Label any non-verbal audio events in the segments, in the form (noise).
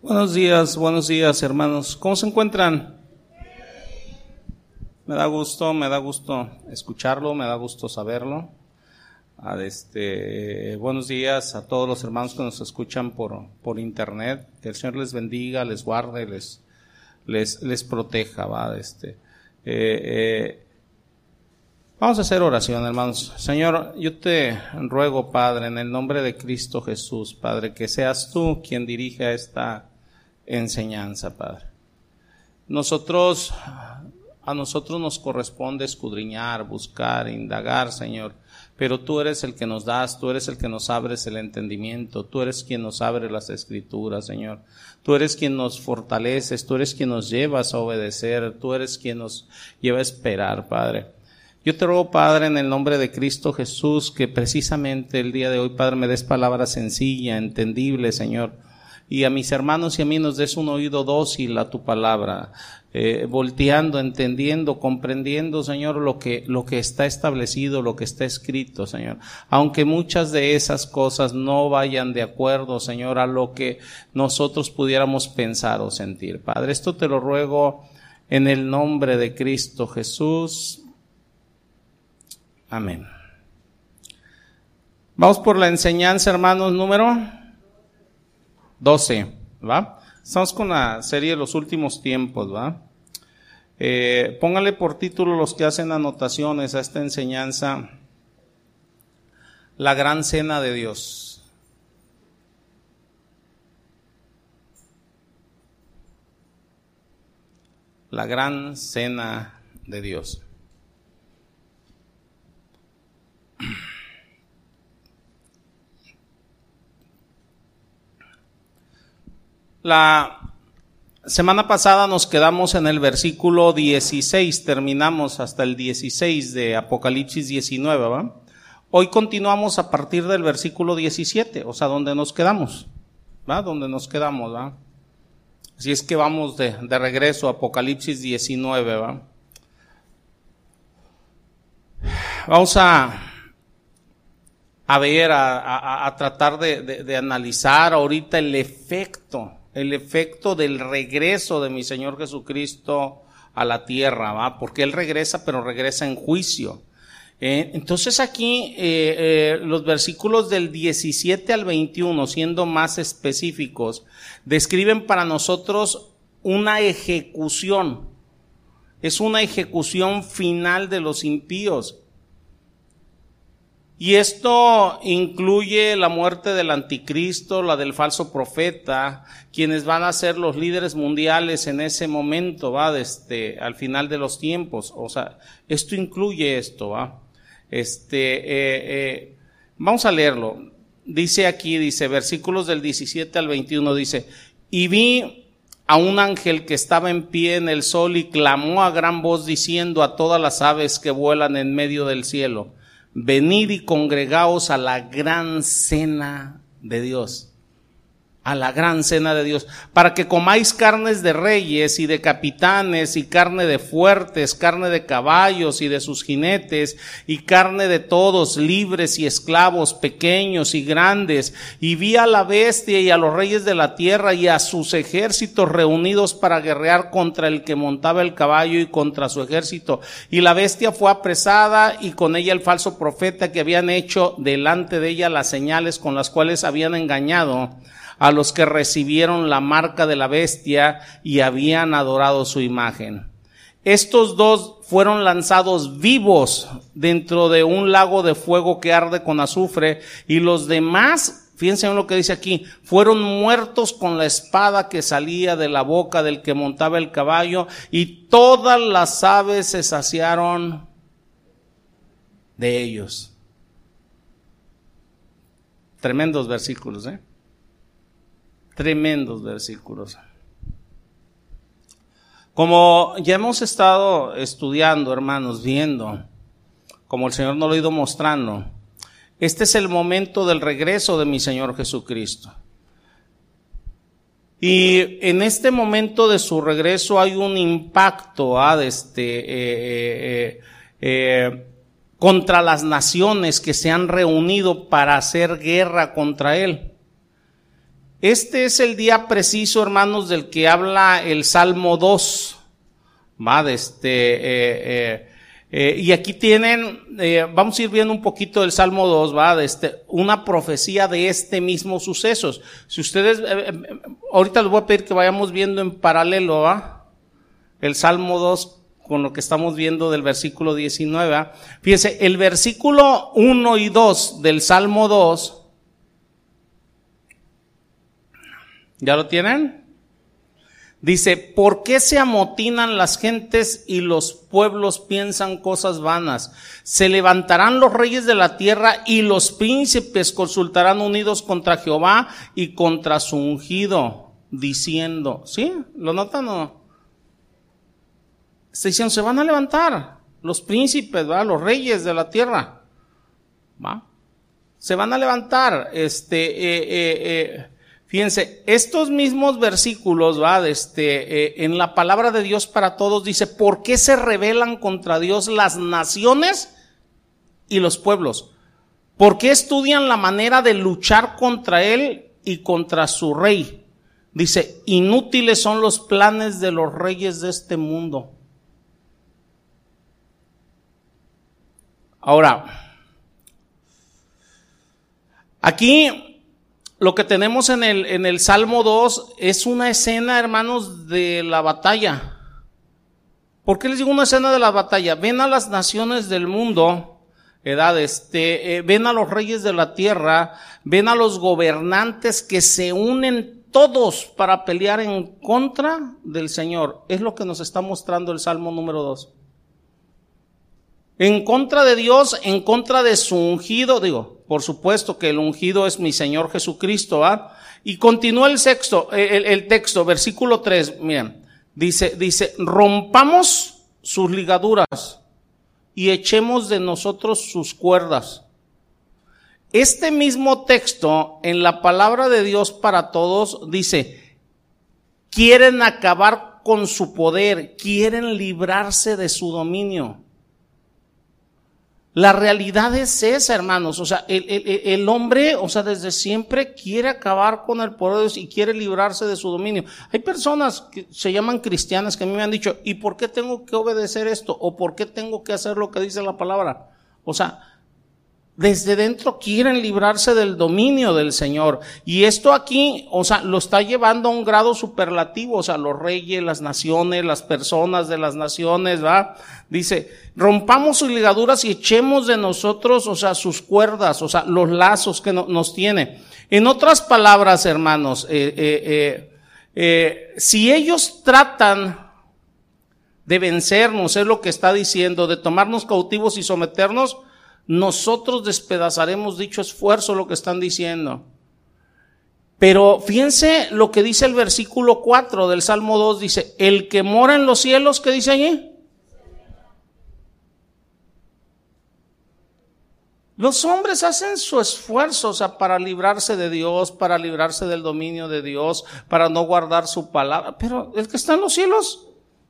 Buenos días, buenos días hermanos. ¿Cómo se encuentran? Me da gusto, me da gusto escucharlo, me da gusto saberlo. A este, buenos días a todos los hermanos que nos escuchan por, por internet. Que el Señor les bendiga, les guarde, les, les, les proteja, va. Este, eh, eh, vamos a hacer oración, hermanos. Señor, yo te ruego, Padre, en el nombre de Cristo Jesús, Padre, que seas tú quien dirija esta enseñanza, Padre. Nosotros, a nosotros nos corresponde escudriñar, buscar, indagar, Señor, pero tú eres el que nos das, tú eres el que nos abres el entendimiento, tú eres quien nos abre las escrituras, Señor. Tú eres quien nos fortaleces, tú eres quien nos llevas a obedecer, tú eres quien nos lleva a esperar, Padre. Yo te ruego, Padre, en el nombre de Cristo Jesús, que precisamente el día de hoy, Padre, me des palabra sencilla, entendible, Señor y a mis hermanos y a mí nos des un oído dócil a tu palabra, eh, volteando, entendiendo, comprendiendo, Señor, lo que, lo que está establecido, lo que está escrito, Señor. Aunque muchas de esas cosas no vayan de acuerdo, Señor, a lo que nosotros pudiéramos pensar o sentir. Padre, esto te lo ruego en el nombre de Cristo Jesús. Amén. Vamos por la enseñanza, hermanos, número 12, ¿va? Estamos con la serie de los últimos tiempos, ¿va? Eh, póngale por título los que hacen anotaciones a esta enseñanza, la gran cena de Dios. La gran cena de Dios. La semana pasada nos quedamos en el versículo 16, terminamos hasta el 16 de Apocalipsis 19, ¿va? Hoy continuamos a partir del versículo 17, o sea, donde nos quedamos, ¿va? Donde nos quedamos, ¿va? Así es que vamos de, regreso a Apocalipsis 19, ¿va? Vamos a, a ver, a, tratar de, de analizar ahorita el efecto el efecto del regreso de mi Señor Jesucristo a la tierra, ¿va? Porque Él regresa, pero regresa en juicio. Eh, entonces aquí eh, eh, los versículos del 17 al 21, siendo más específicos, describen para nosotros una ejecución. Es una ejecución final de los impíos. Y esto incluye la muerte del anticristo, la del falso profeta, quienes van a ser los líderes mundiales en ese momento, va, desde al final de los tiempos. O sea, esto incluye esto, va. Este, eh, eh, vamos a leerlo. Dice aquí, dice, versículos del 17 al 21, dice, y vi a un ángel que estaba en pie en el sol y clamó a gran voz diciendo a todas las aves que vuelan en medio del cielo, venid y congregaos a la gran cena de Dios a la gran cena de Dios, para que comáis carnes de reyes y de capitanes y carne de fuertes, carne de caballos y de sus jinetes y carne de todos, libres y esclavos, pequeños y grandes. Y vi a la bestia y a los reyes de la tierra y a sus ejércitos reunidos para guerrear contra el que montaba el caballo y contra su ejército. Y la bestia fue apresada y con ella el falso profeta que habían hecho delante de ella las señales con las cuales habían engañado a los que recibieron la marca de la bestia y habían adorado su imagen. Estos dos fueron lanzados vivos dentro de un lago de fuego que arde con azufre y los demás, fíjense en lo que dice aquí, fueron muertos con la espada que salía de la boca del que montaba el caballo y todas las aves se saciaron de ellos. Tremendos versículos, ¿eh? Tremendos versículos. Como ya hemos estado estudiando, hermanos, viendo, como el Señor nos lo ha ido mostrando, este es el momento del regreso de mi Señor Jesucristo. Y en este momento de su regreso hay un impacto ¿ah? de este, eh, eh, eh, contra las naciones que se han reunido para hacer guerra contra Él. Este es el día preciso, hermanos, del que habla el Salmo 2. Va, de este, eh, eh, eh, y aquí tienen, vamos a ir viendo un poquito del Salmo 2, va, de este, una profecía de este mismo sucesos. Si ustedes, ahorita les voy a pedir que vayamos viendo en paralelo, va, el Salmo 2 con lo que estamos viendo del versículo 19. Fíjense, el versículo 1 y 2 del Salmo 2 ¿Ya lo tienen? Dice, ¿por qué se amotinan las gentes y los pueblos piensan cosas vanas? Se levantarán los reyes de la tierra y los príncipes consultarán unidos contra Jehová y contra su ungido, diciendo, ¿sí? ¿Lo notan o no? Se diciendo, se van a levantar los príncipes, ¿va? los reyes de la tierra, ¿va? Se van a levantar, este, eh, eh, eh Fíjense, estos mismos versículos, va, este, eh, en la palabra de Dios para todos dice, ¿por qué se rebelan contra Dios las naciones y los pueblos? ¿Por qué estudian la manera de luchar contra Él y contra su rey? Dice, inútiles son los planes de los reyes de este mundo. Ahora, aquí lo que tenemos en el, en el Salmo 2 es una escena, hermanos, de la batalla. ¿Por qué les digo una escena de la batalla? Ven a las naciones del mundo, edad, este, eh, ven a los reyes de la tierra, ven a los gobernantes que se unen todos para pelear en contra del Señor. Es lo que nos está mostrando el Salmo número 2 en contra de Dios, en contra de su ungido, digo, por supuesto que el ungido es mi Señor Jesucristo, ¿ah? Y continúa el sexto, el, texto, versículo 3, miren, dice, dice, rompamos sus ligaduras y echemos de nosotros sus cuerdas. Este mismo texto en la palabra de Dios para todos dice, quieren acabar con su poder, quieren librarse de su dominio. La realidad es esa, hermanos. O sea, el, hombre, o sea, desde siempre quiere acabar con el poder de Dios y quiere librarse de su dominio. Hay personas que se llaman cristianas que a mí me han dicho, ¿y por qué tengo que obedecer esto? ¿O por qué tengo que hacer lo que dice la palabra? O sea, desde dentro quieren librarse del dominio del Señor. Y esto aquí, o sea, lo está llevando a un grado superlativo, o sea, los reyes, las naciones, las personas de las naciones, ¿va? Dice, rompamos sus ligaduras y echemos de nosotros, o sea, sus cuerdas, o sea, los lazos que nos tiene. En otras palabras, hermanos, eh, eh, eh, si ellos tratan de vencernos, es lo que está diciendo, de tomarnos cautivos y someternos, nosotros despedazaremos dicho esfuerzo, lo que están diciendo. Pero fíjense lo que dice el versículo 4 del Salmo 2, dice, el que mora en los cielos, ¿qué dice allí? Los hombres hacen su esfuerzo, o sea, para librarse de Dios, para librarse del dominio de Dios, para no guardar su palabra. Pero el que está en los cielos,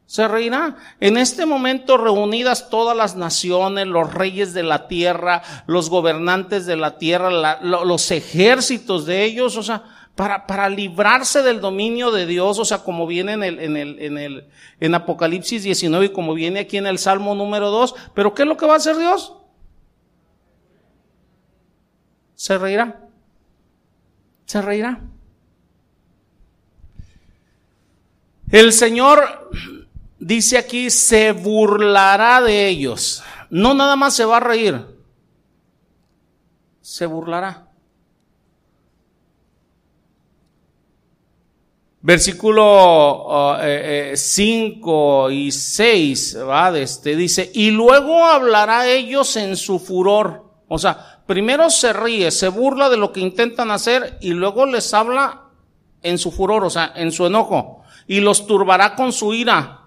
se reirá. En este momento reunidas todas las naciones, los reyes de la tierra, los gobernantes de la tierra, los ejércitos de ellos, o sea, para, para librarse del dominio de Dios, o sea, como viene en el, en el, en el, en Apocalipsis 19 y como viene aquí en el Salmo número 2. Pero ¿qué es lo que va a hacer Dios? Se reirá. Se reirá. El Señor dice aquí, se burlará de ellos. No nada más se va a reír, se burlará. Versículo 5 uh, eh, eh, y 6, ¿va? Este, dice, y luego hablará ellos en su furor. O sea, primero se ríe, se burla de lo que intentan hacer y luego les habla en su furor, o sea, en su enojo. Y los turbará con su ira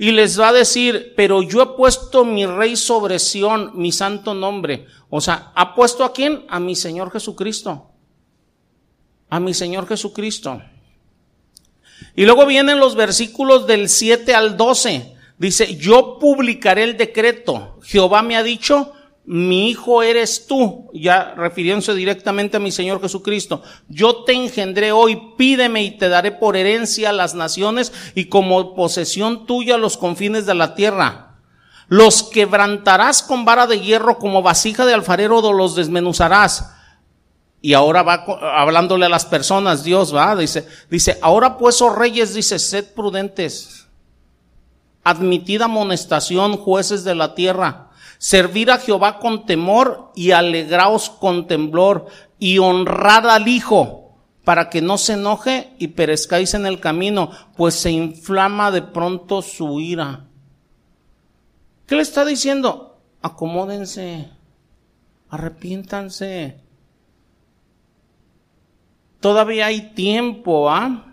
y les va a decir, pero yo he puesto mi rey sobre Sión, mi santo nombre. O sea, ¿ha puesto a quién? A mi Señor Jesucristo. A mi Señor Jesucristo. Y luego vienen los versículos del 7 al 12. Dice, yo publicaré el decreto. Jehová me ha dicho, mi hijo eres tú, ya refiriéndose directamente a mi Señor Jesucristo. Yo te engendré hoy, pídeme y te daré por herencia las naciones y como posesión tuya los confines de la tierra. Los quebrantarás con vara de hierro como vasija de alfarero, los desmenuzarás. Y ahora va hablándole a las personas, Dios va, dice, dice, ahora pues, oh reyes, dice, sed prudentes, admitid amonestación, jueces de la tierra Servir a Jehová con temor y alegraos con temblor y honrar al Hijo para que no se enoje y perezcáis en el camino, pues se inflama de pronto su ira. ¿Qué le está diciendo? Acomódense, arrepiéntanse. Todavía hay tiempo, ¿ah?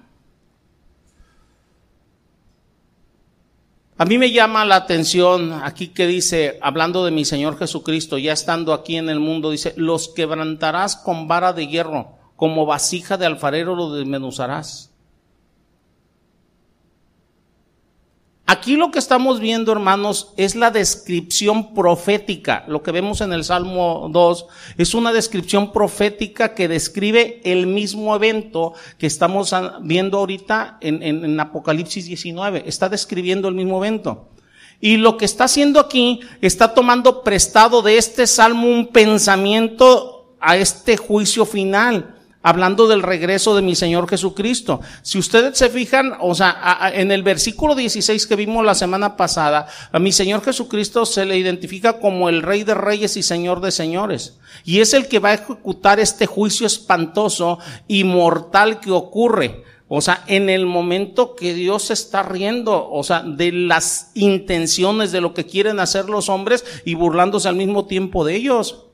A mí me llama la atención aquí que dice, hablando de mi Señor Jesucristo, ya estando aquí en el mundo, dice, los quebrantarás con vara de hierro, como vasija de alfarero lo desmenuzarás. Aquí lo que estamos viendo, hermanos, es la descripción profética. Lo que vemos en el Salmo 2 es una descripción profética que describe el mismo evento que estamos viendo ahorita en, en Apocalipsis 19. Está describiendo el mismo evento. Y lo que está haciendo aquí, está tomando prestado de este Salmo un pensamiento a este juicio final hablando del regreso de mi Señor Jesucristo. Si ustedes se fijan, o sea, en el versículo 16 que vimos la semana pasada, a mi Señor Jesucristo se le identifica como el Rey de Reyes y Señor de Señores. Y es el que va a ejecutar este juicio espantoso y mortal que ocurre. O sea, en el momento que Dios está riendo, o sea, de las intenciones de lo que quieren hacer los hombres y burlándose al mismo tiempo de ellos.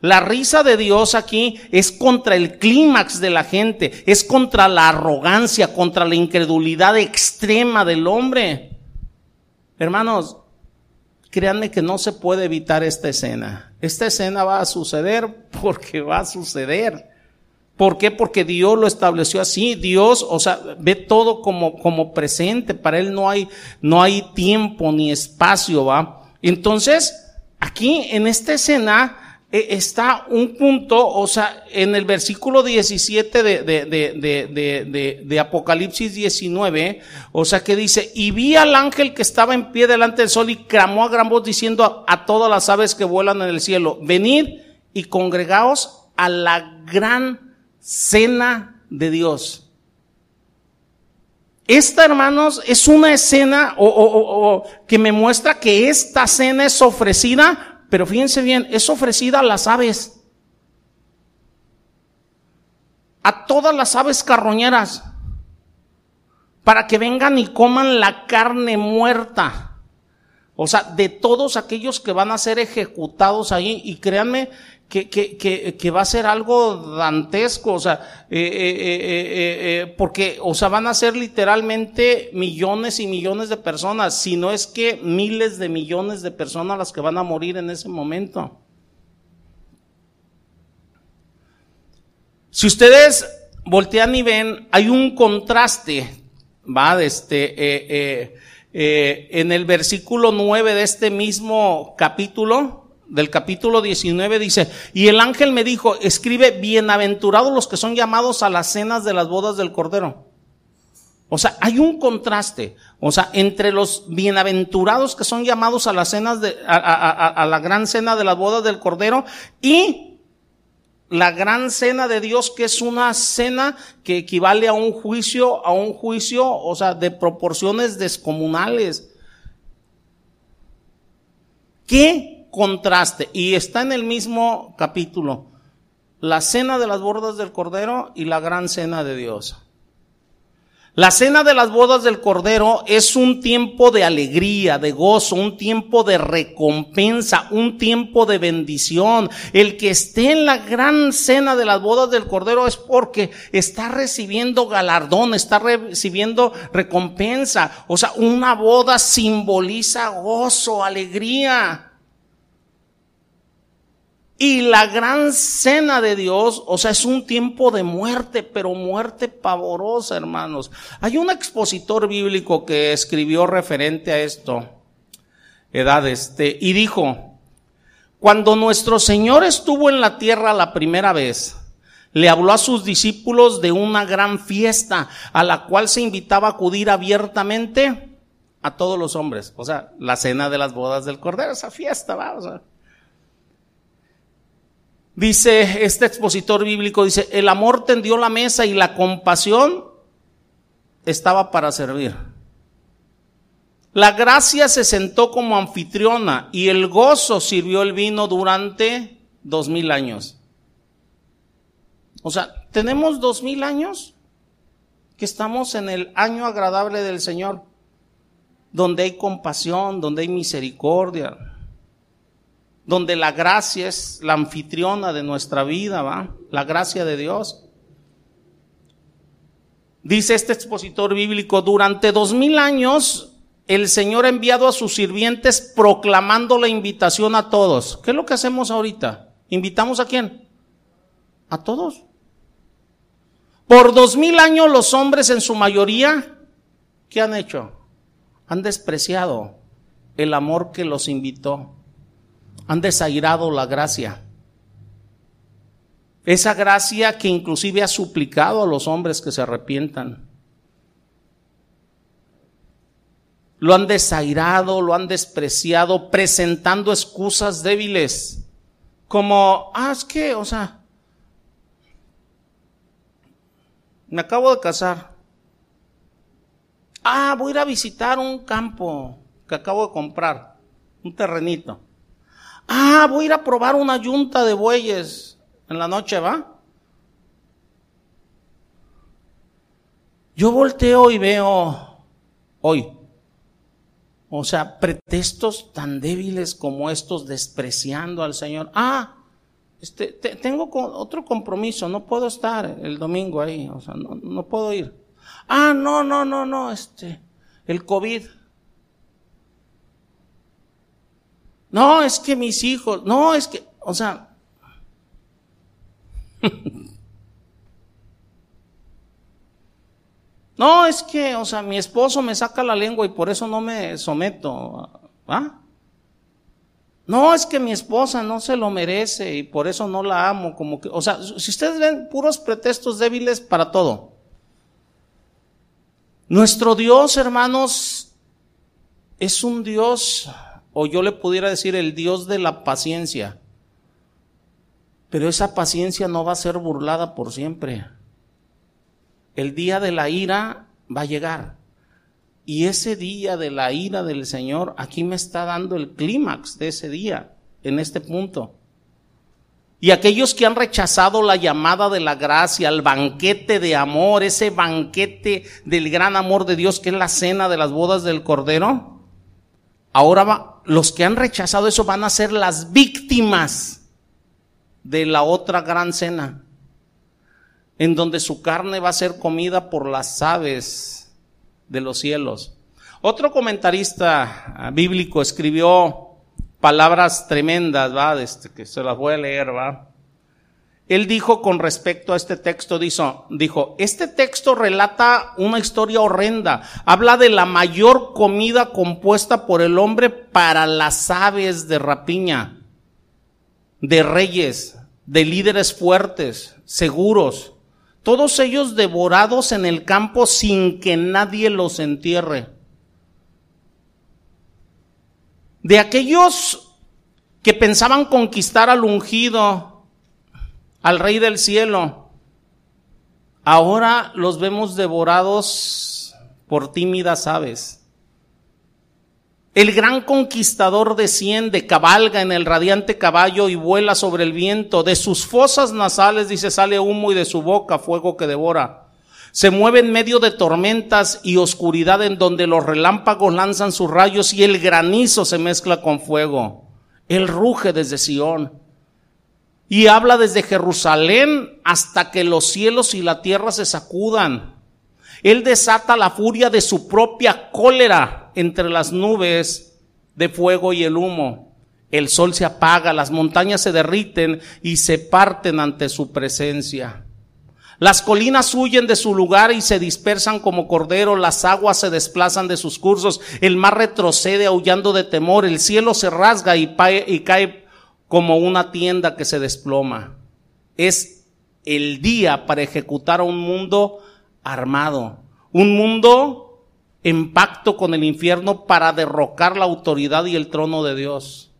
La risa de Dios aquí es contra el clímax de la gente, es contra la arrogancia, contra la incredulidad extrema del hombre. Hermanos, créanme que no se puede evitar esta escena. Esta escena va a suceder (laughs) porque va a suceder. ¿Por qué? Porque Dios lo estableció así. Dios, o sea, ve todo como, como presente. Para Él no hay, no hay tiempo ni espacio, ¿va? Entonces, aquí en esta escena, está un punto, o sea, en el versículo 17 de, de, de, de, Apocalipsis 19, o sea, que dice, y vi al ángel que estaba en pie delante del sol y clamó a gran voz diciendo a, todas las aves que vuelan en el cielo, venid y congregaos a la gran cena de Dios. Esta, hermanos, es una escena o, o, que me muestra que esta cena es ofrecida pero fíjense bien, es ofrecida a las aves. A todas las aves carroñeras. Para que vengan y coman la carne muerta. O sea, de todos aquellos que van a ser ejecutados ahí. Y créanme que, que, que, que va a ser algo dantesco, o sea, eh, eh, eh, porque, o sea, van a ser literalmente millones y millones de personas, si no es que miles de millones de personas las que van a morir en ese momento. Si ustedes voltean y ven, hay un contraste, va, de este, en el versículo 9 de este mismo capítulo, del capítulo 19 dice, y el ángel me dijo, escribe, bienaventurados los que son llamados a las cenas de las bodas del Cordero. O sea, hay un contraste, o sea, entre los bienaventurados que son llamados a las cenas de, a, la gran cena de las bodas del Cordero y la gran cena de Dios, que es una cena que equivale a un juicio, a un juicio, o sea, de proporciones descomunales. ¿Qué contraste y está en el mismo capítulo. La cena de las bodas del Cordero y la gran cena de Dios. La cena de las bodas del Cordero es un tiempo de alegría, de gozo, un tiempo de recompensa, un tiempo de bendición. El que esté en la gran cena de las bodas del Cordero es porque está recibiendo galardón, está recibiendo recompensa. O sea, una boda simboliza gozo, alegría. Y la gran cena de Dios, o sea, es un tiempo de muerte, pero muerte pavorosa, hermanos. Hay un expositor bíblico que escribió referente a esto, edad este, y dijo, Cuando nuestro Señor estuvo en la tierra la primera vez, le habló a sus discípulos de una gran fiesta a la cual se invitaba a acudir abiertamente a todos los hombres. O sea, la cena de las bodas del Cordero, esa fiesta, vamos a Dice este expositor bíblico, dice, el amor tendió la mesa y la compasión estaba para servir. La gracia se sentó como anfitriona y el gozo sirvió el vino durante dos mil años. O sea, tenemos dos mil años que estamos en el año agradable del Señor, donde hay compasión, donde hay misericordia, donde la gracia es la anfitriona de nuestra vida, ¿va? La gracia de Dios. Dice este expositor bíblico, durante dos mil años el Señor ha enviado a sus sirvientes proclamando la invitación a todos. ¿Qué es lo que hacemos ahorita? ¿Invitamos a quién? A todos. Por dos mil años los hombres en su mayoría, ¿qué han hecho? Han despreciado el amor que los invitó han desairado la gracia. Esa gracia que inclusive ha suplicado a los hombres que se arrepientan. Lo han desairado, lo han despreciado, presentando excusas débiles. Como, ah, es que, o sea, me acabo de casar. Ah, voy a ir a visitar un campo que acabo de comprar, un terrenito. Ah, voy a ir a probar una yunta de bueyes en la noche, ¿va? Yo volteo y veo hoy, o sea, pretextos tan débiles como estos despreciando al Señor. Ah, este, tengo otro compromiso, no puedo estar el domingo ahí, o sea, no, no puedo ir. Ah, no, no, no, no, este, el COVID. No, es que mis hijos, no, es que, o sea, (laughs) no, es que, o sea, mi esposo me saca la lengua y por eso no me someto, ¿ah? No, es que mi esposa no se lo merece y por eso no la amo, como que, o sea, si ustedes ven puros pretextos débiles para todo. Nuestro Dios, hermanos, es un Dios o yo le pudiera decir el Dios de la paciencia. Pero esa paciencia no va a ser burlada por siempre. El día de la ira va a llegar. Y ese día de la ira del Señor, aquí me está dando el clímax de ese día, en este punto. Y aquellos que han rechazado la llamada de la gracia, el banquete de amor, ese banquete del gran amor de Dios que es la cena de las bodas del Cordero, Ahora los que han rechazado eso van a ser las víctimas de la otra gran cena, en donde su carne va a ser comida por las aves de los cielos. Otro comentarista ah, bíblico escribió palabras tremendas, va, este, que se las voy a leer, va. Él dijo con respecto a este texto, dijo, dijo, este texto relata una historia horrenda. Habla de la mayor comida compuesta por el hombre para las aves de rapiña, de reyes, de líderes fuertes, seguros, todos ellos devorados en el campo sin que nadie los entierre. De aquellos que pensaban conquistar al ungido, al Rey del cielo. Ahora los vemos devorados por tímidas aves. El gran conquistador desciende, cabalga en el radiante caballo y vuela sobre el viento. De sus fosas nasales, dice, sale humo y de su boca fuego que devora. Se mueve en medio de tormentas y oscuridad en donde los relámpagos lanzan sus rayos y el granizo se mezcla con fuego. Él ruge desde Sión y habla desde Jerusalén hasta que los cielos y la tierra se sacudan. Él desata la furia de su propia cólera entre las nubes de fuego y el humo. El sol se apaga, las montañas se derriten y se parten ante su presencia. Las colinas huyen de su lugar y se dispersan como cordero, las aguas se desplazan de sus cursos, el mar retrocede aullando de temor, el cielo se rasga y, y cae como una tienda que se desploma. Es el día para ejecutar a un mundo armado, un mundo en pacto con el infierno para derrocar la autoridad y el trono de Dios.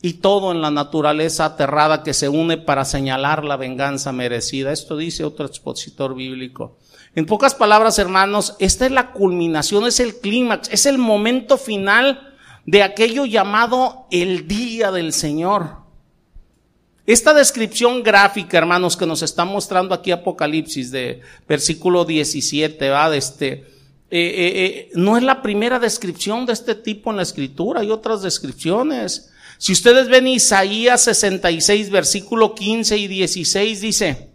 Y todo en la naturaleza aterrada que se une para señalar la venganza merecida. Esto dice otro expositor bíblico. En pocas palabras, hermanos, esta es la culminación, es el clímax, es el momento final de aquello llamado el día del Señor. Esta descripción gráfica, hermanos, que nos está mostrando aquí Apocalipsis de versículo 17, ¿va? De este, eh, eh, eh, no es la primera descripción de este tipo en la escritura, hay otras descripciones. Si ustedes ven Isaías 66, versículo 15 y 16, dice,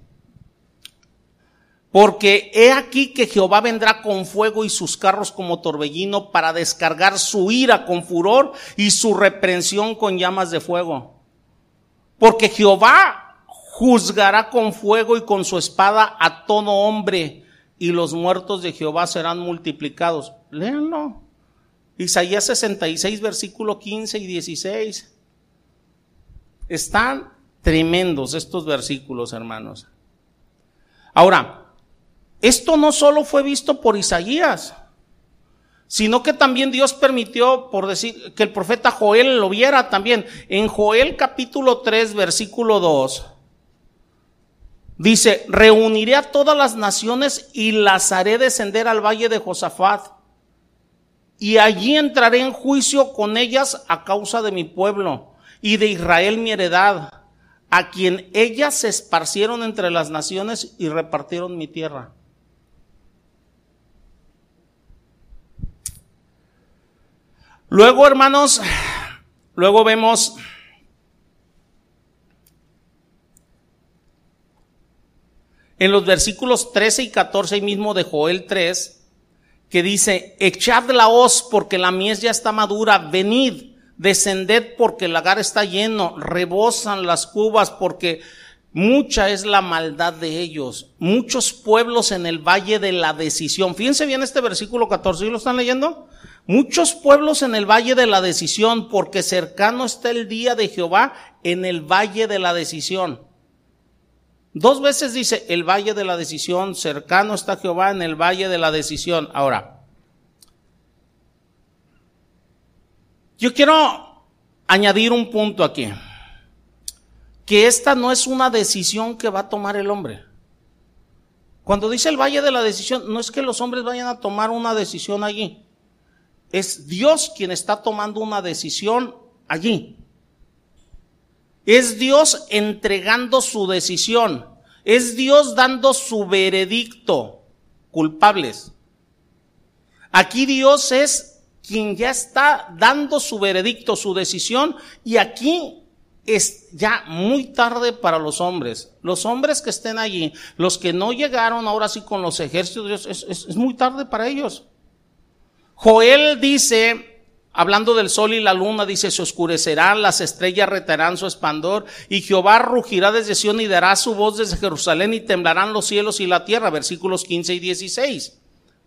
porque he aquí que Jehová vendrá con fuego y sus carros como torbellino para descargar su ira con furor y su reprensión con llamas de fuego. Porque Jehová juzgará con fuego y con su espada a todo hombre y los muertos de Jehová serán multiplicados. Léanlo. Isaías 66, versículo 15 y 16. Están tremendos estos versículos, hermanos. Ahora, esto no solo fue visto por Isaías, sino que también Dios permitió, por decir, que el profeta Joel lo viera también. En Joel capítulo 3, versículo 2, dice, reuniré a todas las naciones y las haré descender al valle de Josafat, y allí entraré en juicio con ellas a causa de mi pueblo y de Israel mi heredad, a quien ellas se esparcieron entre las naciones y repartieron mi tierra. Luego, hermanos, luego vemos en los versículos 13 y 14 mismo de Joel 3, que dice, echad la hoz porque la mies ya está madura, venid, descended porque el lagar está lleno, rebosan las cubas porque mucha es la maldad de ellos. Muchos pueblos en el valle de la decisión. Fíjense bien este versículo 14, ¿y lo están leyendo? Muchos pueblos en el valle de la decisión, porque cercano está el día de Jehová en el valle de la decisión. Dos veces dice el valle de la decisión, cercano está Jehová en el valle de la decisión. Ahora, yo quiero añadir un punto aquí, que esta no es una decisión que va a tomar el hombre. Cuando dice el valle de la decisión, no es que los hombres vayan a tomar una decisión allí. Es Dios quien está tomando una decisión allí. Es Dios entregando su decisión. Es Dios dando su veredicto. Culpables. Aquí Dios es quien ya está dando su veredicto, su decisión, y aquí es ya muy tarde para los hombres. Los hombres que estén allí, los que no llegaron ahora sí con los ejércitos Dios, es, es muy tarde para ellos. Joel dice, hablando del sol y la luna, dice, se oscurecerán, las estrellas retarán su espandor, y Jehová rugirá desde Sion y dará su voz desde Jerusalén, y temblarán los cielos y la tierra, versículos 15 y 16.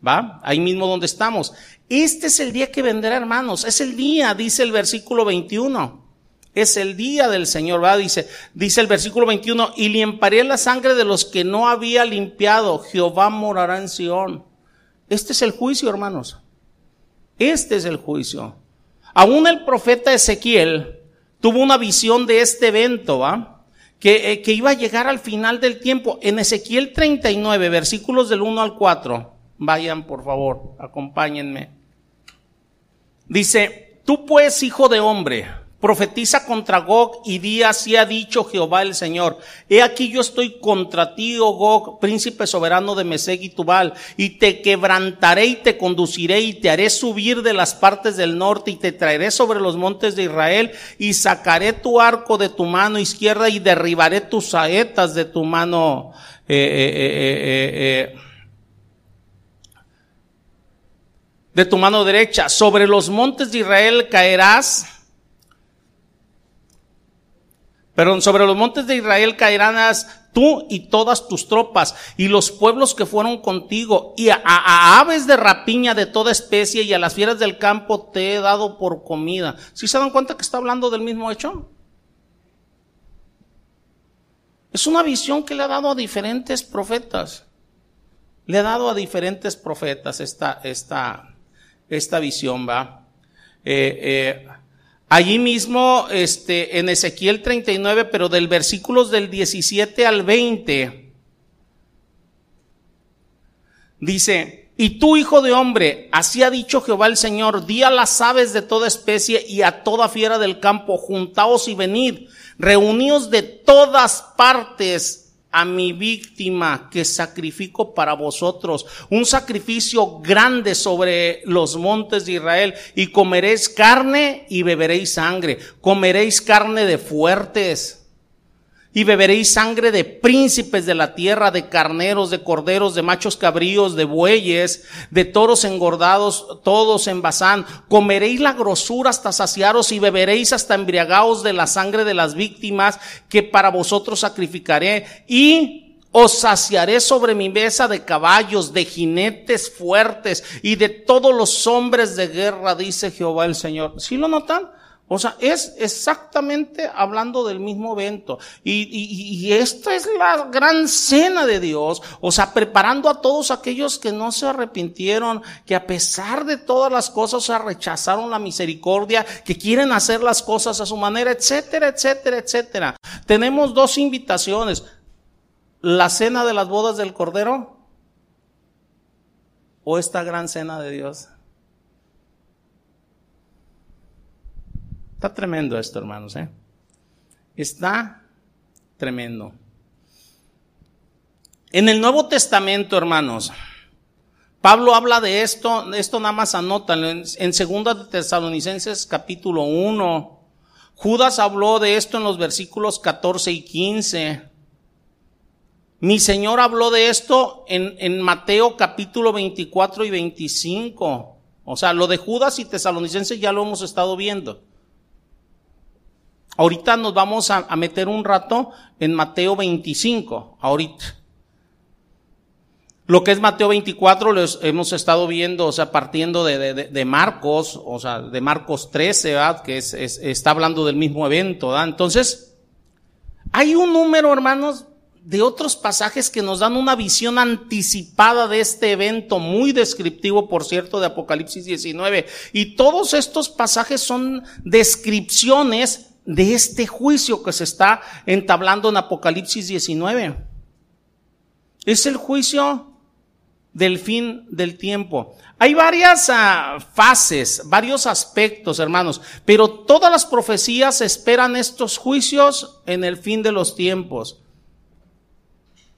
¿Va? Ahí mismo donde estamos. Este es el día que vendrá, hermanos. Es el día, dice el versículo 21. Es el día del Señor, ¿va? Dice, dice el versículo 21, y limpiaré la sangre de los que no había limpiado. Jehová morará en Sión. Este es el juicio, hermanos. Este es el juicio. Aún el profeta Ezequiel tuvo una visión de este evento, ¿va? Que, eh, que, iba a llegar al final del tiempo. En Ezequiel 39, versículos del 1 al 4. Vayan, por favor, acompáñenme. Dice, tú pues, hijo de hombre, Profetiza contra Gog y di así ha dicho Jehová el Señor. He aquí yo estoy contra ti, oh Gog, príncipe soberano de Meseg y Tubal, y te quebrantaré y te conduciré y te haré subir de las partes del norte y te traeré sobre los montes de Israel y sacaré tu arco de tu mano izquierda y derribaré tus saetas de tu mano. Eh, eh, eh, de tu mano derecha. Sobre los montes de Israel caerás Pero sobre los montes de Israel caerán tú y todas tus tropas y los pueblos que fueron contigo y a, aves de rapiña de toda especie y a las fieras del campo te he dado por comida. ¿Sí se dan cuenta que está hablando del mismo hecho? Es una visión que le ha dado a diferentes profetas. Le ha dado a diferentes profetas esta, esta, esta visión, va. Eh, eh, Allí mismo, este, en Ezequiel 39, pero del versículos del 17 al 20, dice, y tú, hijo de hombre, así ha dicho Jehová el Señor, di a las aves de toda especie y a toda fiera del campo, juntaos y venid, reuníos de todas partes a mi víctima que sacrifico para vosotros, un sacrificio grande sobre los montes de Israel, y comeréis carne y beberéis sangre, comeréis carne de fuertes y beberéis sangre de príncipes de la tierra, de carneros, de corderos, de machos cabríos, de bueyes, de toros engordados, todos en Bazán. Comeréis la grosura hasta saciaros y beberéis hasta embriagaos de la sangre de las víctimas que para vosotros sacrificaré. Y os saciaré sobre mi mesa de caballos, de jinetes fuertes y de todos los hombres de guerra, dice Jehová el Señor. ¿Sí lo notan? O sea, es exactamente hablando del mismo evento. Y, y, y, esta es la gran cena de Dios. O sea, preparando a todos aquellos que no se arrepintieron, que a pesar de todas las cosas, o rechazaron la misericordia, que quieren hacer las cosas a su manera, etcétera, etcétera, etcétera. Tenemos dos invitaciones. La cena de las bodas del Cordero o esta gran cena de Dios. Está tremendo esto, hermanos. ¿eh? Está tremendo. En el Nuevo Testamento, hermanos, Pablo habla de esto, esto nada más anótalo, en, en Segunda de Tesalonicenses capítulo 1. Judas habló de esto en los versículos 14 y 15. Mi Señor habló de esto en, en Mateo capítulo 24 y 25. O sea, lo de Judas y Tesalonicenses ya lo hemos estado viendo. Ahorita nos vamos a, meter un rato en Mateo 25, ahorita. Lo que es Mateo 24 lo hemos estado viendo, o sea, partiendo de, Marcos, o sea, de Marcos 13, ¿verdad? Que es, está hablando del mismo evento, ¿verdad? Entonces, hay un número, hermanos, de otros pasajes que nos dan una visión anticipada de este evento, muy descriptivo, por cierto, de Apocalipsis 19. Y todos estos pasajes son descripciones de este juicio que se está entablando en Apocalipsis 19. Es el juicio del fin del tiempo. Hay varias ah, fases, varios aspectos, hermanos, pero todas las profecías esperan estos juicios en el fin de los tiempos,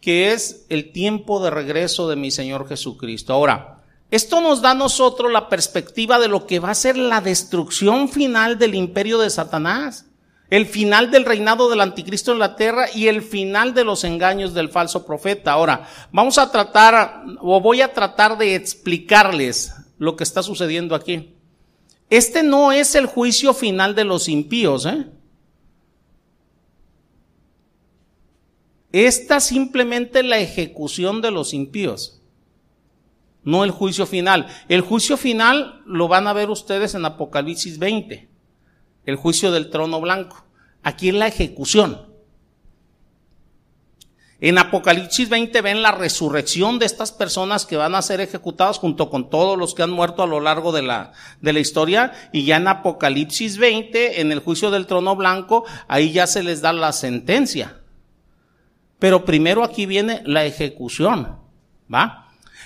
que es el tiempo de regreso de mi Señor Jesucristo. Ahora, esto nos da a nosotros la perspectiva de lo que va a ser la destrucción final del imperio de Satanás el final del reinado del anticristo en la tierra y el final de los engaños del falso profeta. Ahora, vamos a tratar, o voy a tratar de explicarles lo que está sucediendo aquí. Este no es el juicio final de los impíos, ¿eh? Esta simplemente la ejecución de los impíos, no el juicio final. El juicio final lo van a ver ustedes en Apocalipsis 20 el juicio del trono blanco. Aquí en la ejecución. En Apocalipsis 20 ven la resurrección de estas personas que van a ser ejecutadas junto con todos los que han muerto a lo largo de la, de la historia. Y ya en Apocalipsis 20, en el juicio del trono blanco, ahí ya se les da la sentencia. Pero primero aquí viene la ejecución. ¿Va?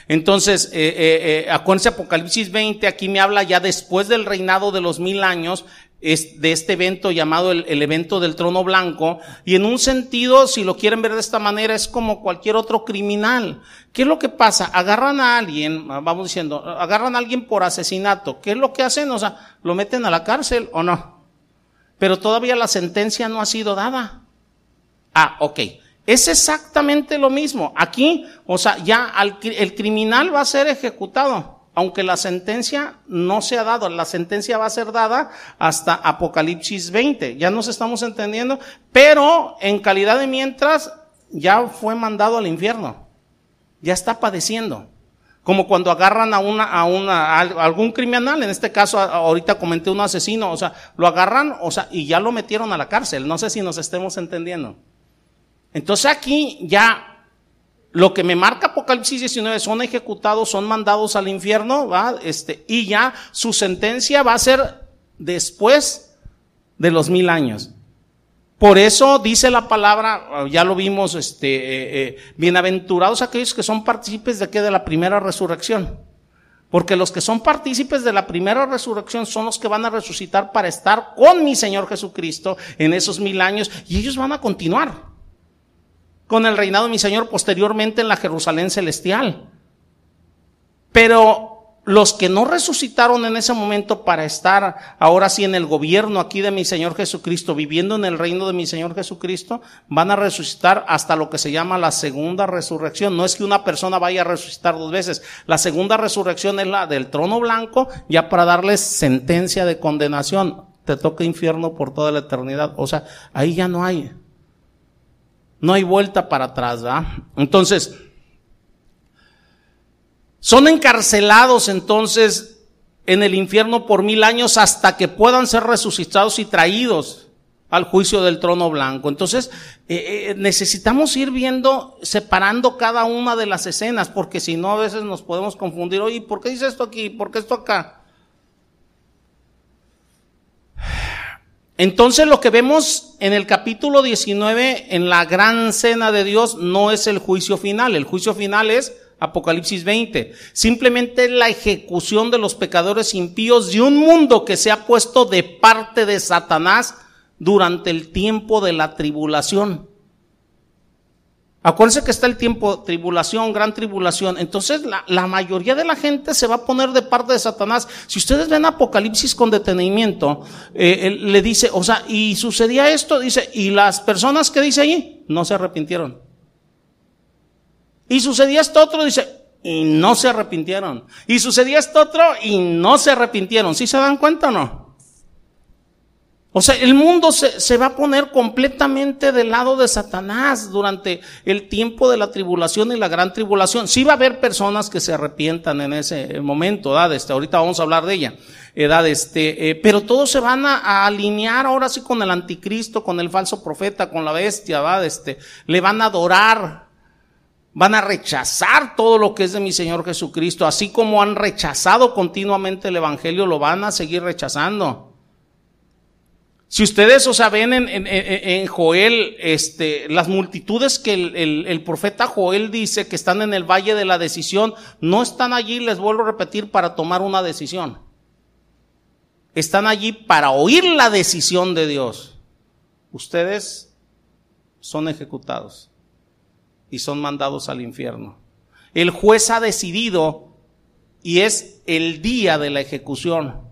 Entonces, eh, eh, eh, acuérdense Apocalipsis 20, aquí me habla ya después del reinado de los mil años, es de este evento llamado el, evento del trono blanco. Y en un sentido, si lo quieren ver de esta manera, es como cualquier otro criminal. ¿Qué es lo que pasa? Agarran a alguien, vamos diciendo, agarran a alguien por asesinato. ¿Qué es lo que hacen? O sea, ¿lo meten a la cárcel o no? Pero todavía la sentencia no ha sido dada. Ah, ok. Es exactamente lo mismo. Aquí, o sea, ya el criminal va a ser ejecutado. Aunque la sentencia no se ha dado, la sentencia va a ser dada hasta Apocalipsis 20, ya nos estamos entendiendo, pero en calidad de mientras ya fue mandado al infierno, ya está padeciendo. Como cuando agarran a una, a una, a algún criminal, en este caso ahorita comenté un asesino, o sea, lo agarran, o sea, y ya lo metieron a la cárcel. No sé si nos estemos entendiendo. Entonces aquí ya lo que me marca Apocalipsis 19 son ejecutados, son mandados al infierno, ¿va? Este, y ya su sentencia va a ser después de los mil años. Por eso dice la palabra, ya lo vimos, este, eh, eh, bienaventurados aquellos que son partícipes de qué, de la primera resurrección. Porque los que son partícipes de la primera resurrección son los que van a resucitar para estar con mi Señor Jesucristo en esos mil años y ellos van a continuar con el reinado de mi Señor posteriormente en la Jerusalén celestial. Pero los que no resucitaron en ese momento para estar ahora sí en el gobierno aquí de mi Señor Jesucristo, viviendo en el reino de mi Señor Jesucristo, van a resucitar hasta lo que se llama la segunda resurrección. No es que una persona vaya a resucitar dos veces. La segunda resurrección es la del trono blanco, ya para darles sentencia de condenación. Te toca infierno por toda la eternidad. O sea, ahí ya no hay no hay vuelta para atrás, ¿verdad? Entonces, son encarcelados entonces en el infierno por mil años hasta que puedan ser resucitados y traídos al juicio del trono blanco. Entonces, eh, eh, necesitamos ir viendo, separando cada una de las escenas, porque si no a veces nos podemos confundir, oye, ¿por qué dice esto aquí? ¿Por qué esto acá? Entonces lo que vemos en el capítulo 19, en la gran cena de Dios, no es el juicio final. El juicio final es Apocalipsis 20. Simplemente la ejecución de los pecadores impíos de un mundo que se ha puesto de parte de Satanás durante el tiempo de la tribulación. Acuérdense que está el tiempo, tribulación, gran tribulación. Entonces la, mayoría de la gente se va a poner de parte de Satanás. Si ustedes ven Apocalipsis con detenimiento, eh, le dice, o sea, y sucedía esto, dice, y las personas que dice ahí no se arrepintieron. Y sucedía esto otro, dice, y no se arrepintieron. Y sucedía esto otro y no se arrepintieron. ¿Sí se dan cuenta o no? O sea, el mundo se, se, va a poner completamente del lado de Satanás durante el tiempo de la tribulación y la gran tribulación. Sí va a haber personas que se arrepientan en ese momento, ¿verdad? Este, ahorita vamos a hablar de ella, edad, este, eh, pero todos se van a, a, alinear ahora sí con el anticristo, con el falso profeta, con la bestia, ¿verdad? Este, le van a adorar, van a rechazar todo lo que es de mi Señor Jesucristo, así como han rechazado continuamente el Evangelio, lo van a seguir rechazando. Si ustedes, o sea, ven en, Joel, este, las multitudes que el, profeta Joel dice que están en el valle de la decisión, no están allí, les vuelvo a repetir, para tomar una decisión. Están allí para oír la decisión de Dios. Ustedes son ejecutados y son mandados al infierno. El juez ha decidido y es el día de la ejecución.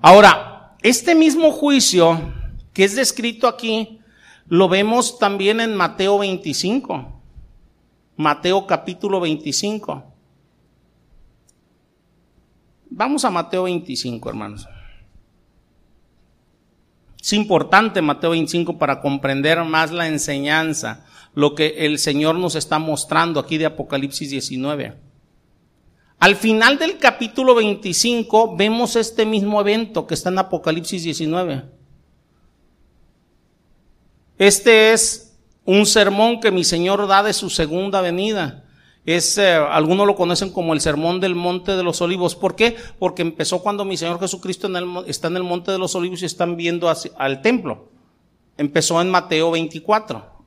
Ahora, este mismo juicio que es descrito aquí, lo vemos también en Mateo 25. Mateo capítulo 25. Vamos a Mateo 25, hermanos. Es importante Mateo 25 para comprender más la enseñanza, lo que el Señor nos está mostrando aquí de Apocalipsis 19. Al final del capítulo 25 vemos este mismo evento que está en Apocalipsis 19. Este es un sermón que mi Señor da de su segunda venida. Es, eh, algunos lo conocen como el sermón del Monte de los Olivos. ¿Por qué? Porque empezó cuando mi Señor Jesucristo está en el Monte de los Olivos y están viendo al templo. Empezó en Mateo 24.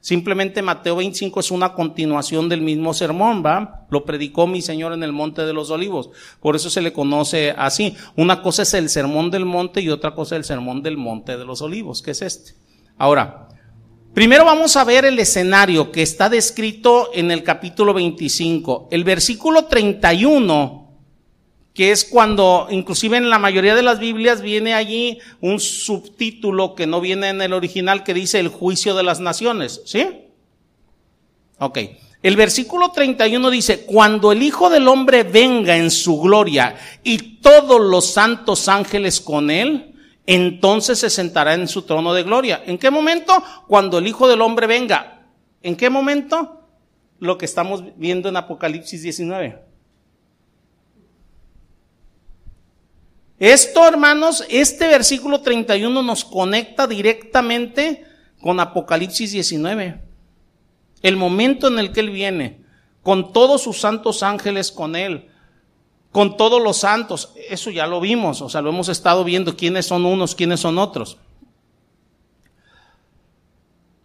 Simplemente Mateo 25 es una continuación del mismo sermón, ¿va? Lo predicó mi Señor en el Monte de los Olivos. Por eso se le conoce así. Una cosa es el sermón del monte y otra cosa es el sermón del Monte de los Olivos, que es este. Ahora, primero vamos a ver el escenario que está descrito en el capítulo 25. El versículo 31 que es cuando, inclusive en la mayoría de las Biblias viene allí un subtítulo que no viene en el original que dice el juicio de las naciones, ¿sí? Ok. El versículo 31 dice, cuando el Hijo del Hombre venga en su gloria y todos los santos ángeles con él, entonces se sentará en su trono de gloria. ¿En qué momento? Cuando el Hijo del Hombre venga. ¿En qué momento? Lo que estamos viendo en Apocalipsis 19. Esto, hermanos, este versículo 31 nos conecta directamente con Apocalipsis 19. El momento en el que Él viene, con todos sus santos ángeles con Él, con todos los santos, eso ya lo vimos, o sea, lo hemos estado viendo quiénes son unos, quiénes son otros.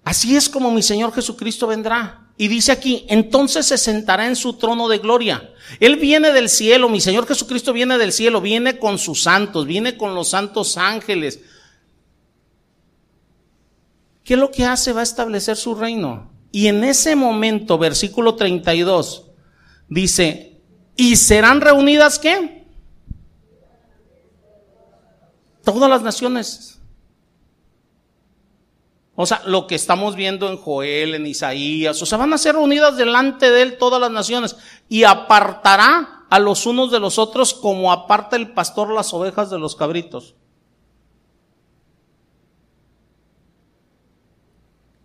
Así es como mi Señor Jesucristo vendrá. Y dice aquí, entonces se sentará en su trono de gloria. Él viene del cielo, mi Señor Jesucristo viene del cielo, viene con sus santos, viene con los santos ángeles. ¿Qué es lo que hace? Va a establecer su reino. Y en ese momento, versículo 32, dice, ¿y serán reunidas qué? Todas las naciones. O sea, lo que estamos viendo en Joel, en Isaías, o sea, van a ser reunidas delante de él todas las naciones y apartará a los unos de los otros como aparta el pastor las ovejas de los cabritos.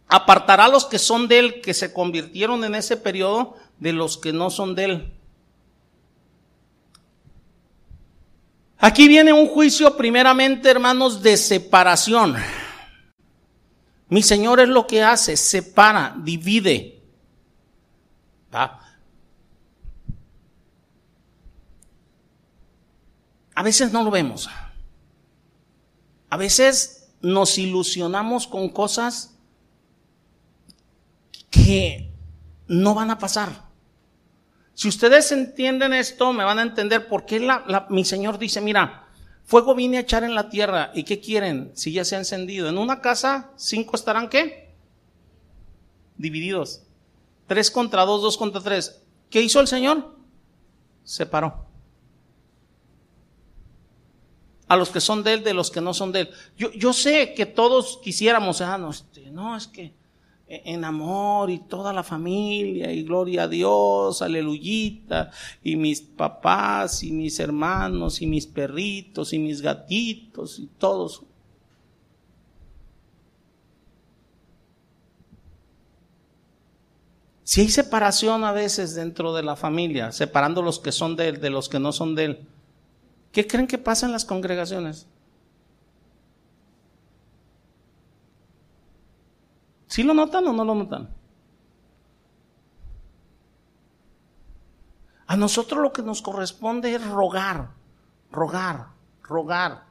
apartará a los que son de él, que se convirtieron en ese periodo, de los que no son de él. Aquí viene un juicio primeramente, hermanos, de separación. Mi Señor es lo que hace, separa, divide. A veces no lo vemos. A veces nos ilusionamos con cosas que no van a pasar. Si ustedes entienden esto, me van a entender por qué mi Señor dice, mira, fuego vine a echar en la tierra. ¿Y qué quieren? Si ya se ha encendido. En una casa, cinco estarán qué? Divididos. Tres contra dos, dos contra tres. ¿Qué hizo el Señor? Separó. A los que son de Él, de los que no son de Él. Yo, yo sé que todos quisiéramos, ah, no, este, no, es que en amor y toda la familia y gloria a Dios, aleluyita, y mis papás y mis hermanos y mis perritos y mis gatitos y todos. Si hay separación a veces dentro de la familia, separando los que son de él de los que no son de él, ¿qué creen que pasa en las congregaciones? ¿Sí lo notan o no lo notan? A nosotros lo que nos corresponde es rogar, rogar, rogar.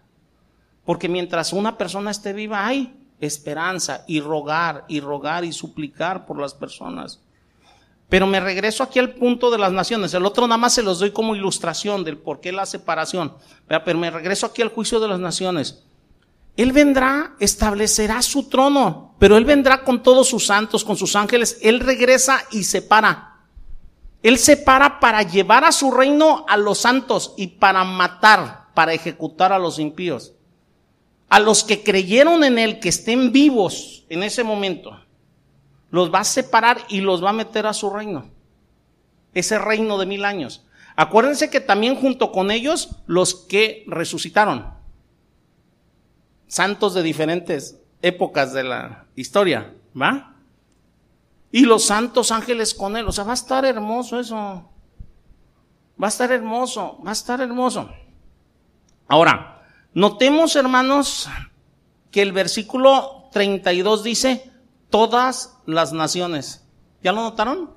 Porque mientras una persona esté viva hay esperanza y rogar y rogar y suplicar por las personas. Pero me regreso aquí al punto de las naciones. El otro nada más se los doy como ilustración del por qué la separación. Pero me regreso aquí al juicio de las naciones. Él vendrá, establecerá su trono, pero Él vendrá con todos sus santos, con sus ángeles. Él regresa y se para. Él se para para llevar a su reino a los santos y para matar, para ejecutar a los impíos. A los que creyeron en Él, que estén vivos en ese momento, los va a separar y los va a meter a su reino. Ese reino de mil años. Acuérdense que también junto con ellos los que resucitaron santos de diferentes épocas de la historia, ¿va? Y los santos ángeles con él, o sea, va a estar hermoso eso. Va a estar hermoso, va a estar hermoso. Ahora, notemos, hermanos, que el versículo 32 dice, todas las naciones. ¿Ya lo notaron?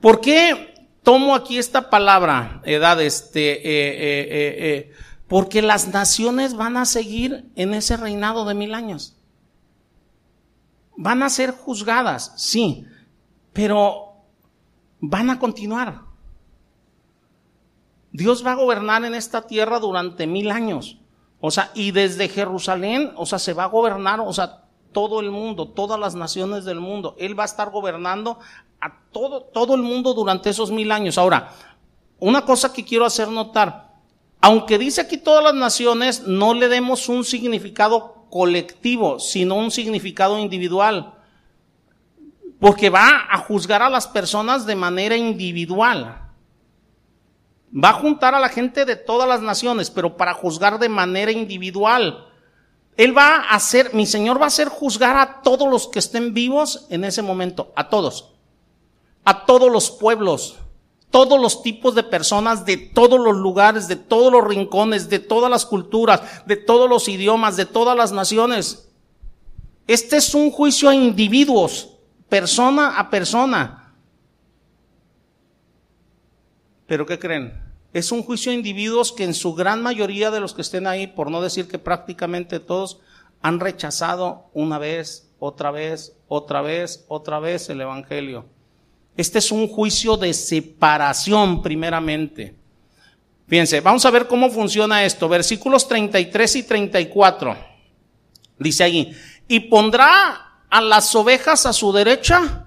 ¿Por qué tomo aquí esta palabra, edad, este, eh, eh, eh, porque las naciones van a seguir en ese reinado de mil años. Van a ser juzgadas, sí, pero van a continuar. Dios va a gobernar en esta tierra durante mil años. O sea, y desde Jerusalén, o sea, se va a gobernar, o sea, todo el mundo, todas las naciones del mundo. Él va a estar gobernando a todo, todo el mundo durante esos mil años. Ahora, una cosa que quiero hacer notar, aunque dice aquí todas las naciones, no le demos un significado colectivo, sino un significado individual. Porque va a juzgar a las personas de manera individual. Va a juntar a la gente de todas las naciones, pero para juzgar de manera individual. Él va a hacer, mi Señor va a hacer juzgar a todos los que estén vivos en ese momento, a todos, a todos los pueblos, todos los tipos de personas de todos los lugares, de todos los rincones, de todas las culturas, de todos los idiomas, de todas las naciones. Este es un juicio a individuos, persona a persona. Pero ¿qué creen? Es un juicio a individuos que en su gran mayoría de los que estén ahí, por no decir que prácticamente todos, han rechazado una vez, otra vez, otra vez, otra vez el Evangelio. Este es un juicio de separación primeramente. Fíjense, vamos a ver cómo funciona esto. Versículos 33 y 34. Dice allí, y pondrá a las ovejas a su derecha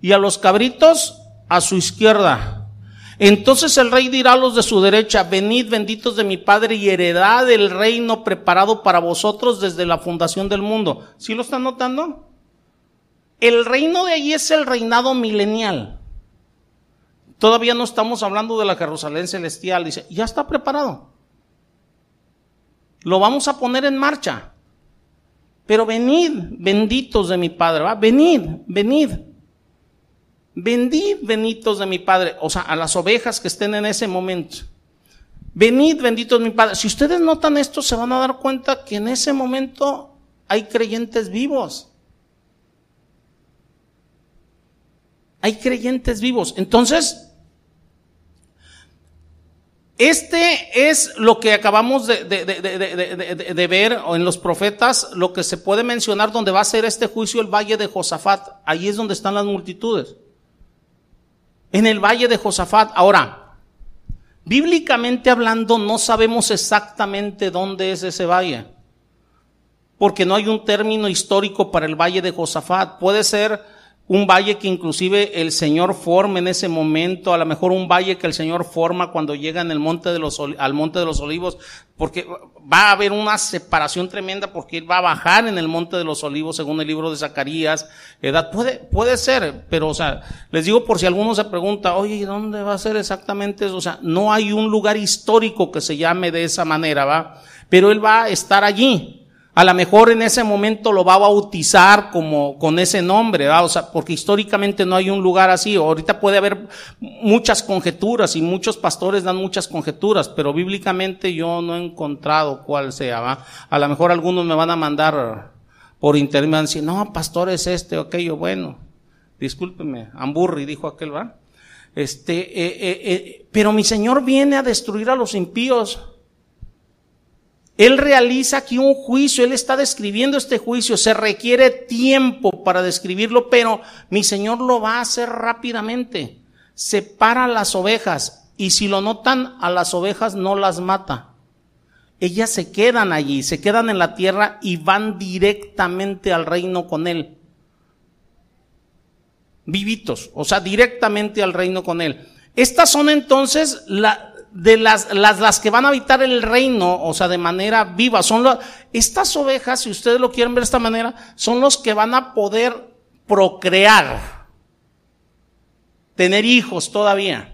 y a los cabritos a su izquierda. Entonces el rey dirá a los de su derecha, venid benditos de mi Padre y heredad el reino preparado para vosotros desde la fundación del mundo. ¿Sí lo están notando? El reino de allí es el reinado milenial. Todavía no estamos hablando de la Jerusalén celestial. Dice, ya está preparado. Lo vamos a poner en marcha. Pero venid, benditos de mi Padre, ¿va? Venid, venid. Venid, benditos de mi Padre, o sea, a las ovejas que estén en ese momento. Venid, benditos de mi Padre. Si ustedes notan esto, se van a dar cuenta que en ese momento hay creyentes vivos. Hay creyentes vivos. Entonces, este es lo que acabamos de, ver en los profetas, lo que se puede mencionar donde va a ser este juicio el valle de Josafat. Ahí es donde están las multitudes en el valle de Josafat. Ahora, bíblicamente hablando, no sabemos exactamente dónde es ese valle, porque no hay un término histórico para el valle de Josafat. Puede ser un valle que inclusive el Señor forma en ese momento, a lo mejor un valle que el Señor forma cuando llega en el monte de los, al monte de los olivos, porque va a haber una separación tremenda porque Él va a bajar en el monte de los olivos según el libro de Zacarías. Edad, puede, puede ser, pero o sea, les digo por si alguno se pregunta, oye, ¿dónde va a ser exactamente eso? O sea, no hay un lugar histórico que se llame de esa manera, ¿va? Pero Él va a estar allí. A lo mejor en ese momento lo va a bautizar como con ese nombre, ¿verdad? o sea, porque históricamente no hay un lugar así. Ahorita puede haber muchas conjeturas y muchos pastores dan muchas conjeturas, pero bíblicamente yo no he encontrado cuál sea. ¿va? A lo mejor algunos me van a mandar por internet, me van a decir, no, pastor es este, ok, yo bueno, discúlpeme, Amburri dijo aquel, va. Este, eh, eh, eh, pero mi Señor viene a destruir a los impíos. Él realiza aquí un juicio, Él está describiendo este juicio, se requiere tiempo para describirlo, pero mi Señor lo va a hacer rápidamente. Separa las ovejas y si lo notan, a las ovejas no las mata. Ellas se quedan allí, se quedan en la tierra y van directamente al reino con Él. Vivitos, o sea, directamente al reino con Él. Estas son entonces la, de las, las, las que van a habitar el reino, o sea, de manera viva, son las, estas ovejas, si ustedes lo quieren ver de esta manera, son los que van a poder procrear, tener hijos todavía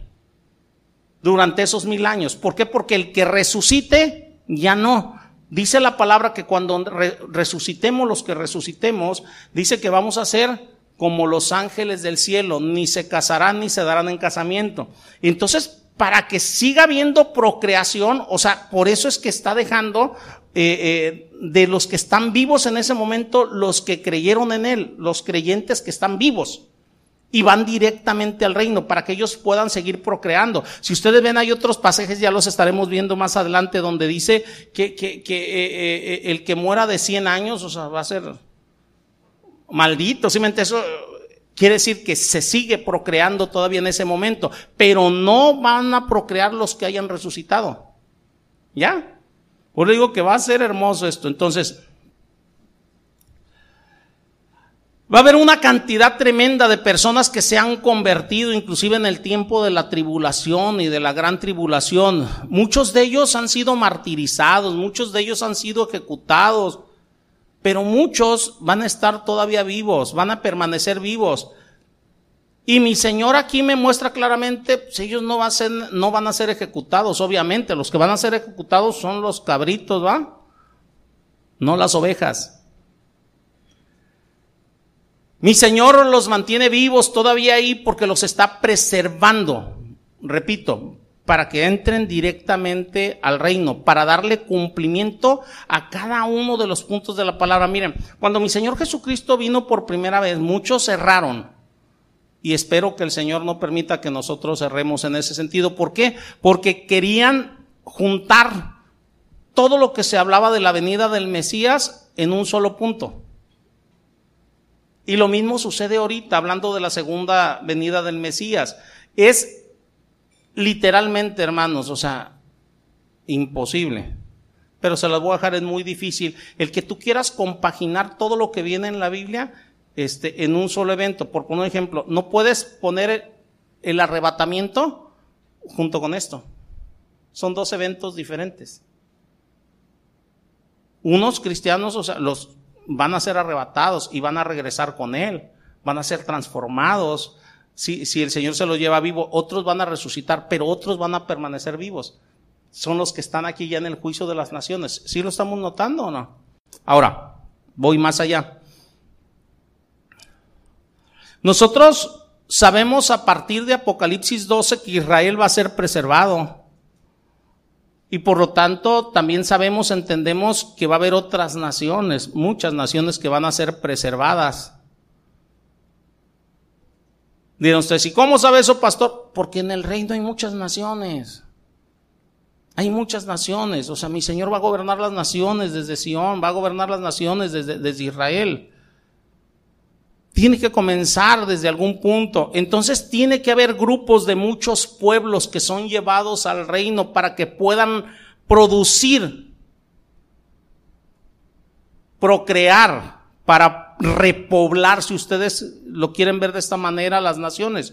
durante esos mil años. ¿Por qué? Porque el que resucite, ya no. Dice la palabra que cuando resucitemos, los que resucitemos, dice que vamos a ser como los ángeles del cielo, ni se casarán ni se darán en casamiento. Entonces, para que siga habiendo procreación, o sea, por eso es que está dejando eh, eh, de los que están vivos en ese momento, los que creyeron en Él, los creyentes que están vivos. Y van directamente al reino para que ellos puedan seguir procreando. Si ustedes ven, hay otros pasajes, ya los estaremos viendo más adelante, donde dice que, que, que eh, el que muera de 100 años, o sea, va a ser maldito. Simplemente eso Quiere decir que se sigue procreando todavía en ese momento, pero no van a procrear los que hayan resucitado. ¿Ya? Por eso digo que va a ser hermoso esto. Entonces, va a haber una cantidad tremenda de personas que se han convertido, inclusive en el tiempo de la tribulación y de la gran tribulación. Muchos de ellos han sido martirizados, muchos de ellos han sido ejecutados pero muchos van a estar todavía vivos, van a permanecer vivos. Y mi Señor aquí me muestra claramente, pues ellos no, van a ser ejecutados, obviamente. Los que van a ser ejecutados son los cabritos, ¿va? No las ovejas. Mi Señor los mantiene vivos todavía ahí porque los está preservando. Repito, para que entren directamente al reino, para darle cumplimiento a cada uno de los puntos de la palabra. Miren, cuando mi Señor Jesucristo vino por primera vez, muchos cerraron y espero que el Señor no permita que nosotros cerremos en ese sentido. ¿Por qué? Porque querían juntar todo lo que se hablaba de la venida del Mesías en un solo punto. Y lo mismo sucede ahorita, hablando de la segunda venida del Mesías. Es literalmente, hermanos, o sea, imposible. Pero se las voy a dejar, es muy difícil. El que tú quieras compaginar todo lo que viene en la Biblia este, en un solo evento. Por poner un ejemplo, no puedes poner el arrebatamiento junto con esto. Son dos eventos diferentes. Unos cristianos, o sea, los van a ser arrebatados y van a regresar con él, van a ser transformados. Si, el Señor se los lleva vivo, otros van a resucitar, pero otros van a permanecer vivos. Son los que están aquí ya en el juicio de las naciones. ¿Sí lo estamos notando o no? Ahora, voy más allá. Nosotros sabemos a partir de Apocalipsis 12 que Israel va a ser preservado. Y por lo tanto también sabemos, entendemos que va a haber otras naciones, muchas naciones que van a ser preservadas. Dirán ustedes, ¿y cómo sabe eso, pastor? Porque en el reino hay muchas naciones. Hay muchas naciones. O sea, mi Señor va a gobernar las naciones desde Sion, va a gobernar las naciones desde, desde Israel. Tiene que comenzar desde algún punto. Entonces tiene que haber grupos de muchos pueblos que son llevados al reino para que puedan producir, procrear, para repoblar, si ustedes lo quieren ver de esta manera, las naciones.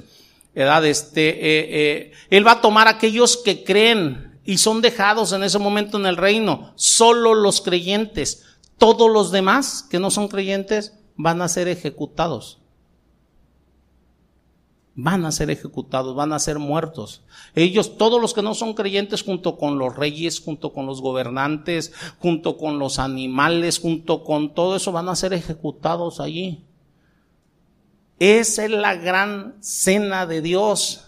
Edad, este, eh, eh, él va a tomar aquellos que creen y son dejados en ese momento en el reino. Solo los creyentes. Todos los demás que no son creyentes van a ser ejecutados. Van a ser ejecutados, van a ser muertos. Ellos, todos los que no son creyentes, junto con los reyes, junto con los gobernantes, junto con los animales, junto con todo eso, van a ser ejecutados allí. Esa es la gran cena de Dios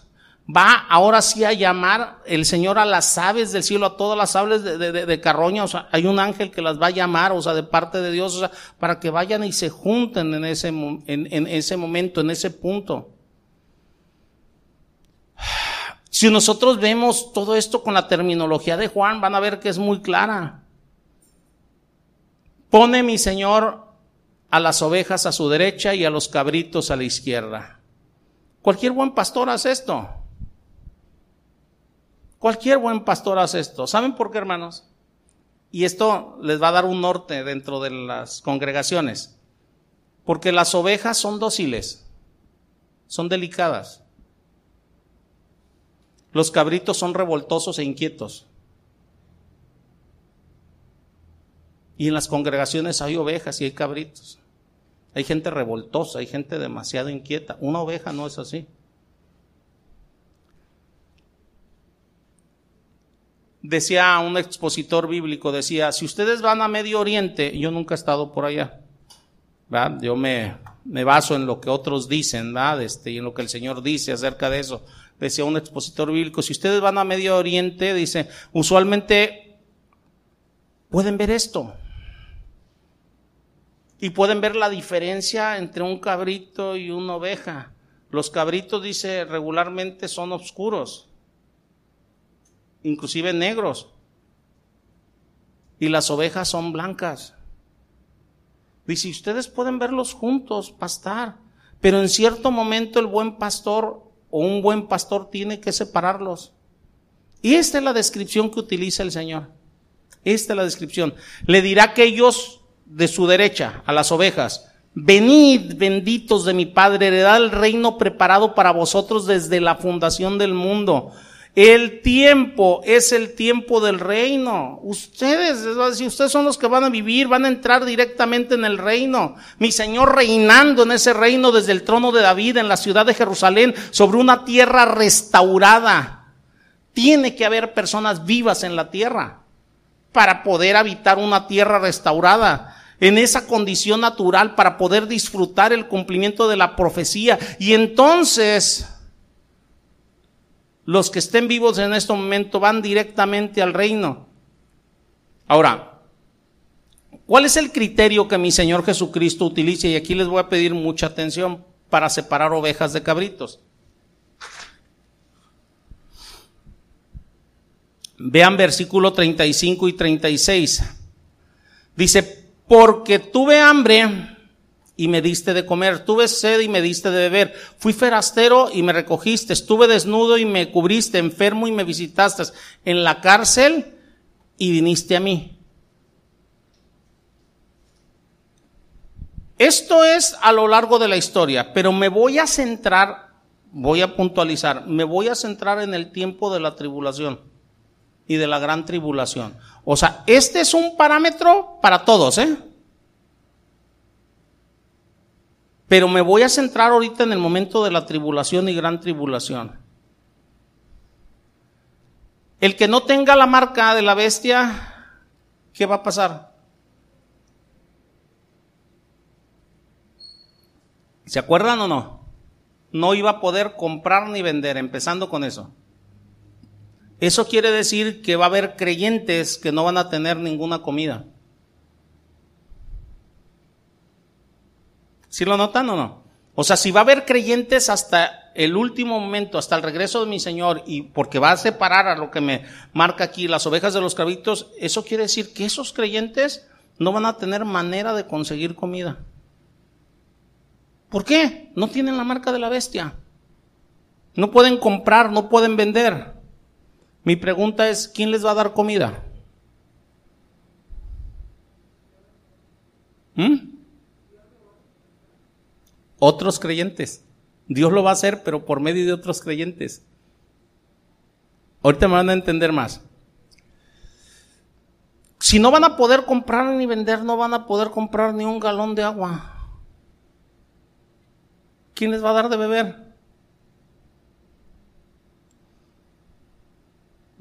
va ahora sí a llamar el Señor a las aves del cielo, a todas las aves de, carroña, o sea, hay un ángel que las va a llamar, o sea, de parte de Dios, o sea, para que vayan y se junten en ese, en, en ese momento, en ese punto. Si nosotros vemos todo esto con la terminología de Juan, van a ver que es muy clara. Pone mi Señor a las ovejas a su derecha y a los cabritos a la izquierda. Cualquier buen pastor hace esto. Cualquier buen pastor hace esto. ¿Saben por qué, hermanos? Y esto les va a dar un norte dentro de las congregaciones. Porque las ovejas son dóciles, son delicadas. Los cabritos son revoltosos e inquietos. Y en las congregaciones hay ovejas y hay cabritos. Hay gente revoltosa, hay gente demasiado inquieta. Una oveja no es así. decía un expositor bíblico, decía, si ustedes van a Medio Oriente, yo nunca he estado por allá, yo me, me baso en lo que otros dicen. Este, y en lo que el Señor dice acerca de eso. Decía un expositor bíblico, si ustedes van a Medio Oriente, dice, usualmente pueden ver esto. Y pueden ver la diferencia entre un cabrito y una oveja. Los cabritos, dice, regularmente son oscuros inclusive negros. Y las ovejas son blancas. Dice, ustedes pueden verlos juntos, pastar, pero en cierto momento el buen pastor un buen pastor tiene que separarlos. Y esta es la descripción que utiliza el Señor. Esta es la descripción. Le dirá que ellos de su derecha, a las ovejas, venid benditos de mi Padre, heredad el reino preparado para vosotros desde la fundación del mundo El tiempo es el tiempo del reino. Ustedes, si ustedes son los que van a vivir, van a entrar directamente en el reino. Mi Señor reinando en ese reino desde el trono de David en la ciudad de Jerusalén sobre una tierra restaurada. Tiene que haber personas vivas en la tierra para poder habitar una tierra restaurada en esa condición natural para poder disfrutar el cumplimiento de la profecía. Y entonces los que estén vivos en este momento van directamente al reino. Ahora, ¿cuál es el criterio que mi Señor Jesucristo utiliza? Y aquí les voy a pedir mucha atención para separar ovejas de cabritos. Vean versículo 35 y 36. Dice, porque tuve hambre y me diste de comer, tuve sed y me diste de beber, fui ferastero y me recogiste, estuve desnudo y me cubriste, enfermo y me visitaste, en la cárcel y viniste a mí. Esto es a lo largo de la historia, pero me voy a centrar, voy a puntualizar, me voy a centrar en el tiempo de la tribulación y de la gran tribulación. O sea, este es un parámetro para todos, ¿eh? Pero me voy a centrar ahorita en el momento de la tribulación y gran tribulación. El que no tenga la marca de la bestia, ¿qué va a pasar? ¿Se acuerdan o no? No iba a poder comprar ni vender, empezando con eso. Eso quiere decir que va a haber creyentes que no van a tener ninguna comida. ¿Sí lo notan o no? O sea, si va a haber creyentes hasta el último momento, hasta el regreso de mi Señor, y porque va a separar a lo que me marca aquí las ovejas de los cabritos, eso quiere decir que esos creyentes no van a tener manera de conseguir comida. ¿Por qué? No tienen la marca de la bestia. No pueden comprar, no pueden vender. Mi pregunta es, ¿quién les va a dar comida? ¿Mm? Otros creyentes. Dios lo va a hacer, pero por medio de otros creyentes. Ahorita me van a entender más. Si no van a poder comprar ni vender, no van a poder comprar ni un galón de agua. ¿Quién les va a dar de beber?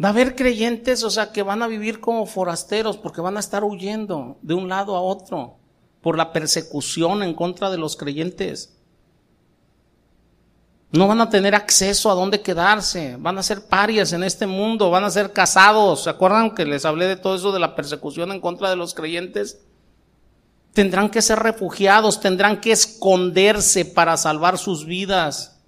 Va a haber creyentes, o sea, que van a vivir como forasteros porque van a estar huyendo de un lado a otro por la persecución en contra de los creyentes. No van a tener acceso a dónde quedarse, van a ser parias en este mundo, van a ser casados. ¿Se acuerdan que les hablé de todo eso de la persecución en contra de los creyentes? Tendrán que ser refugiados, tendrán que esconderse para salvar sus vidas.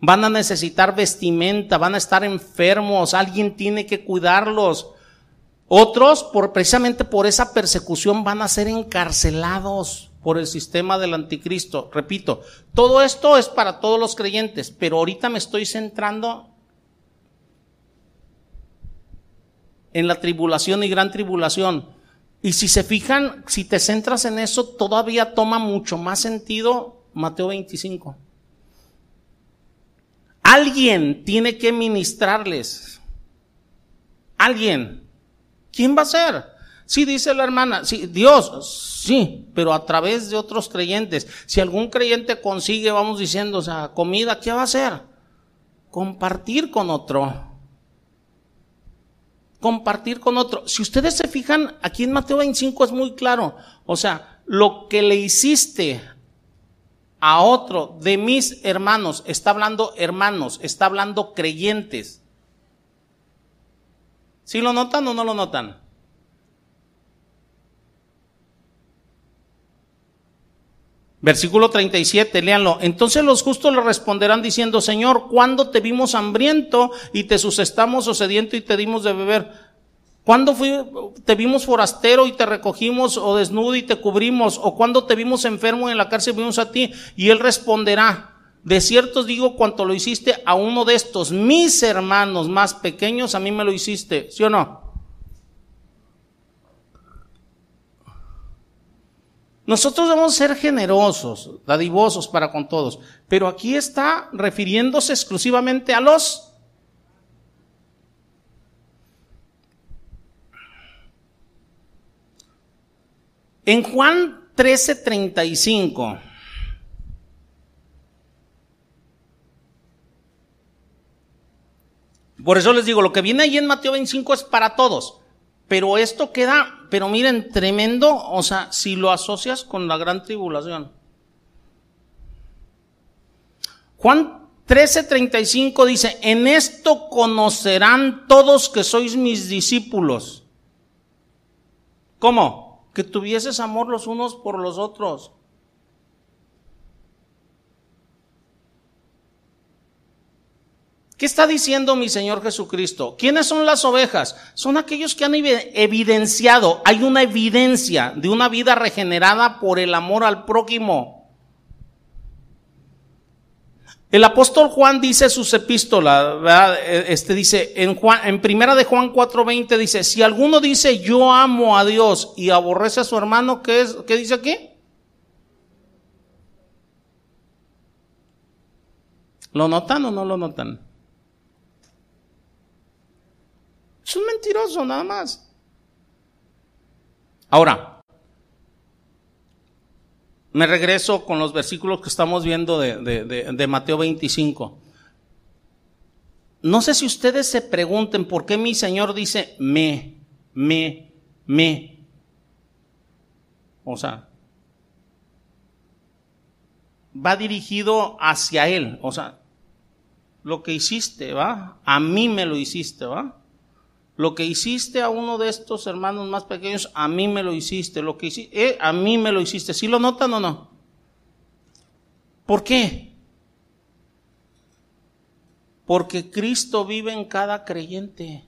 Van a necesitar vestimenta, van a estar enfermos, alguien tiene que cuidarlos. Otros, por, precisamente por esa persecución, van a ser encarcelados por el sistema del anticristo. Repito, todo esto es para todos los creyentes, pero ahorita me estoy centrando en la tribulación y gran tribulación. Y si se fijan, si te centras en eso, todavía toma mucho más sentido Mateo 25. Alguien tiene que ministrarles. Alguien. ¿Quién va a ser? Sí, dice la hermana, sí, Dios, sí, pero a través de otros creyentes. Si algún creyente consigue, vamos diciendo, o sea, comida, ¿qué va a hacer? Compartir con otro. Compartir con otro. Si ustedes se fijan, aquí en Mateo 25 es muy claro. O sea, lo que le hiciste a otro de mis hermanos, está hablando hermanos, está hablando creyentes. ¿Sí lo notan o no lo notan? Versículo 37, léanlo. Entonces los justos le responderán diciendo, Señor, ¿cuándo te vimos hambriento y te sustentamos o sediento y te dimos de beber? ¿Cuándo te vimos forastero y te recogimos o desnudo y te cubrimos? ¿O cuándo te vimos enfermo en la cárcel y vimos a ti? Y él responderá, de cierto digo, cuanto lo hiciste a uno de estos, mis hermanos más pequeños, a mí me lo hiciste, ¿sí o no? Nosotros debemos ser generosos, dadivosos para con todos, pero aquí está refiriéndose exclusivamente a los En Juan 13:35 Por eso les digo, lo que viene ahí en Mateo 25 es para todos. Pero esto queda, pero miren, tremendo, o sea, si lo asocias con la gran tribulación. Juan 13:35 dice, en esto conocerán todos que sois mis discípulos. ¿Cómo? Que tuvieses amor los unos por los otros. ¿Qué está diciendo mi Señor Jesucristo? ¿Quiénes son las ovejas? Son aquellos que han evidenciado, hay una evidencia de una vida regenerada por el amor al prójimo. El apóstol Juan dice sus epístolas, este dice en Juan, en primera de Juan 4:20 dice, si alguno dice yo amo a Dios y aborrece a su hermano, ¿qué es qué dice aquí? ¿Lo notan o no lo notan? Es un mentiroso nada más. Ahora, me regreso con los versículos que estamos viendo de, de, Mateo 25. No sé si ustedes se pregunten por qué mi Señor dice me, me, me. O sea, va dirigido hacia Él. O sea, lo que hiciste, ¿va? A mí me lo hiciste, ¿va? Lo que hiciste a uno de estos hermanos más pequeños, a mí me lo hiciste. Lo que hiciste, eh, a mí me lo hiciste. ¿Sí lo notan o no? ¿Por qué? Porque Cristo vive en cada creyente.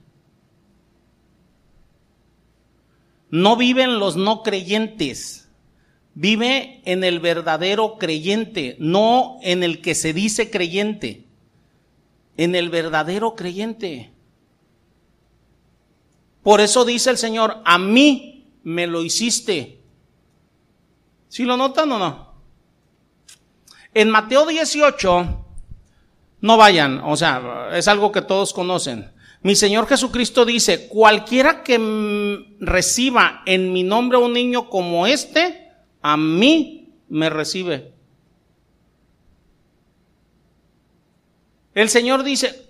No viven los no creyentes. Vive en el verdadero creyente, no en el que se dice creyente. En el verdadero creyente. Por eso dice el Señor, a mí me lo hiciste. ¿Sí lo notan o no? En Mateo 18, no vayan, o sea, es algo que todos conocen. Mi Señor Jesucristo dice, cualquiera que reciba en mi nombre a un niño como este, a mí me recibe. El Señor dice,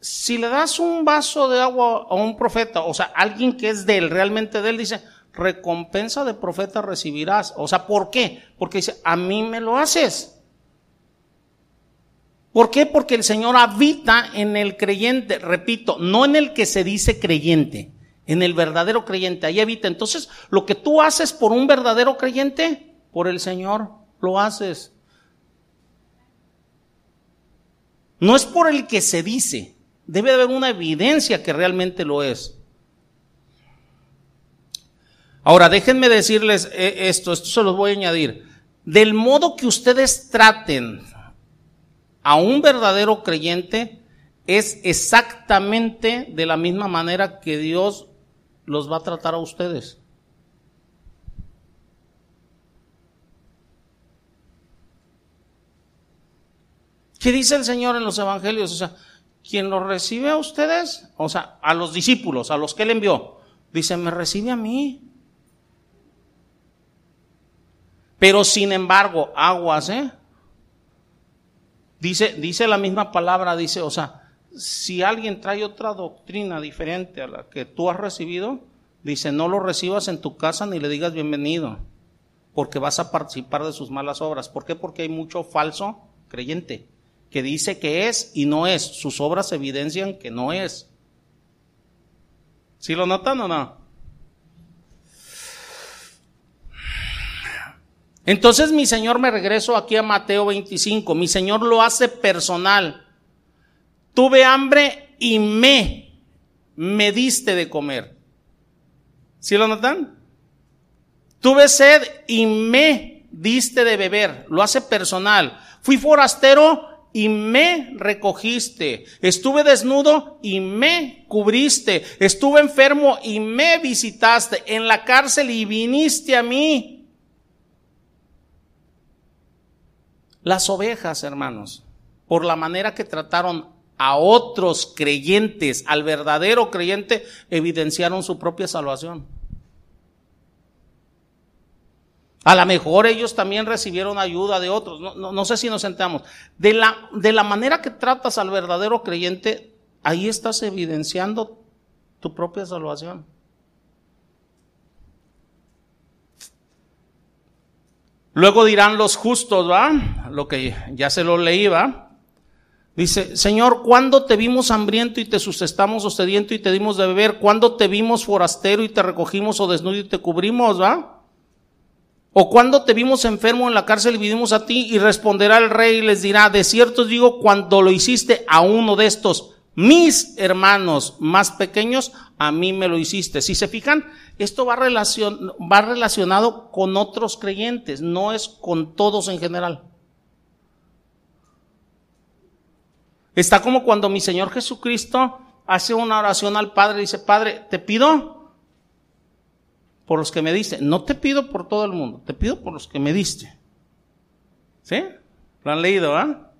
si le das un vaso de agua a un profeta, o sea, alguien que es de él, realmente de él, dice, recompensa de profeta recibirás. O sea, ¿por qué? Porque dice, a mí me lo haces. ¿Por qué? Porque el Señor habita en el creyente, repito, no en el que se dice creyente, en el verdadero creyente, ahí habita. Entonces, lo que tú haces por un verdadero creyente, por el Señor lo haces. No es por el que se dice, Debe haber una evidencia que realmente lo es. Ahora, déjenme decirles eh, esto, esto se los voy a añadir. Del modo que ustedes traten a un verdadero creyente, es exactamente de la misma manera que Dios los va a tratar a ustedes. ¿Qué dice el Señor en los evangelios? O sea, quien los recibe a ustedes, o sea, a los discípulos, a los que él envió, dice, me recibe a mí. Pero sin embargo, aguas, ¿eh? Dice, dice la misma palabra, dice, o sea, si alguien trae otra doctrina diferente a la que tú has recibido, dice, no lo recibas en tu casa ni le digas bienvenido, porque vas a participar de sus malas obras. ¿Por qué? Porque hay mucho falso creyente que dice que es y no es. Sus obras evidencian que no es. ¿Sí lo notan o no? Entonces mi Señor me regreso aquí a Mateo 25. Mi Señor lo hace personal. Tuve hambre y me, me diste de comer. ¿Sí lo notan? Tuve sed y me diste de beber. Lo hace personal. Fui forastero y me recogiste. Estuve desnudo y me cubriste. Estuve enfermo y me visitaste. En la cárcel y viniste a mí. Las ovejas, hermanos, por la manera que trataron a otros creyentes, al verdadero creyente, evidenciaron su propia salvación. A lo mejor ellos también recibieron ayuda de otros. No, sé si nos sentamos. De la, de la manera que tratas al verdadero creyente, ahí estás evidenciando tu propia salvación. Luego dirán los justos, ¿va? Lo que ya se lo leí, ¿va? Dice, Señor, ¿cuándo te vimos hambriento y te sustentamos o sediento y te dimos de beber? ¿Cuándo te vimos forastero y te recogimos o desnudo y te cubrimos, va? ¿O cuándo te vimos enfermo en la cárcel y vinimos a ti? Y responderá el rey y les dirá, de cierto digo, cuando lo hiciste a uno de estos, mis hermanos más pequeños, a mí me lo hiciste. Si se fijan, esto va, va relacionado con otros creyentes, no es con todos en general. Está como cuando mi Señor Jesucristo hace una oración al Padre y dice, Padre, te pido por los que me diste. No te pido por todo el mundo, te pido por los que me diste. ¿Sí? Lo han leído, ¿ah?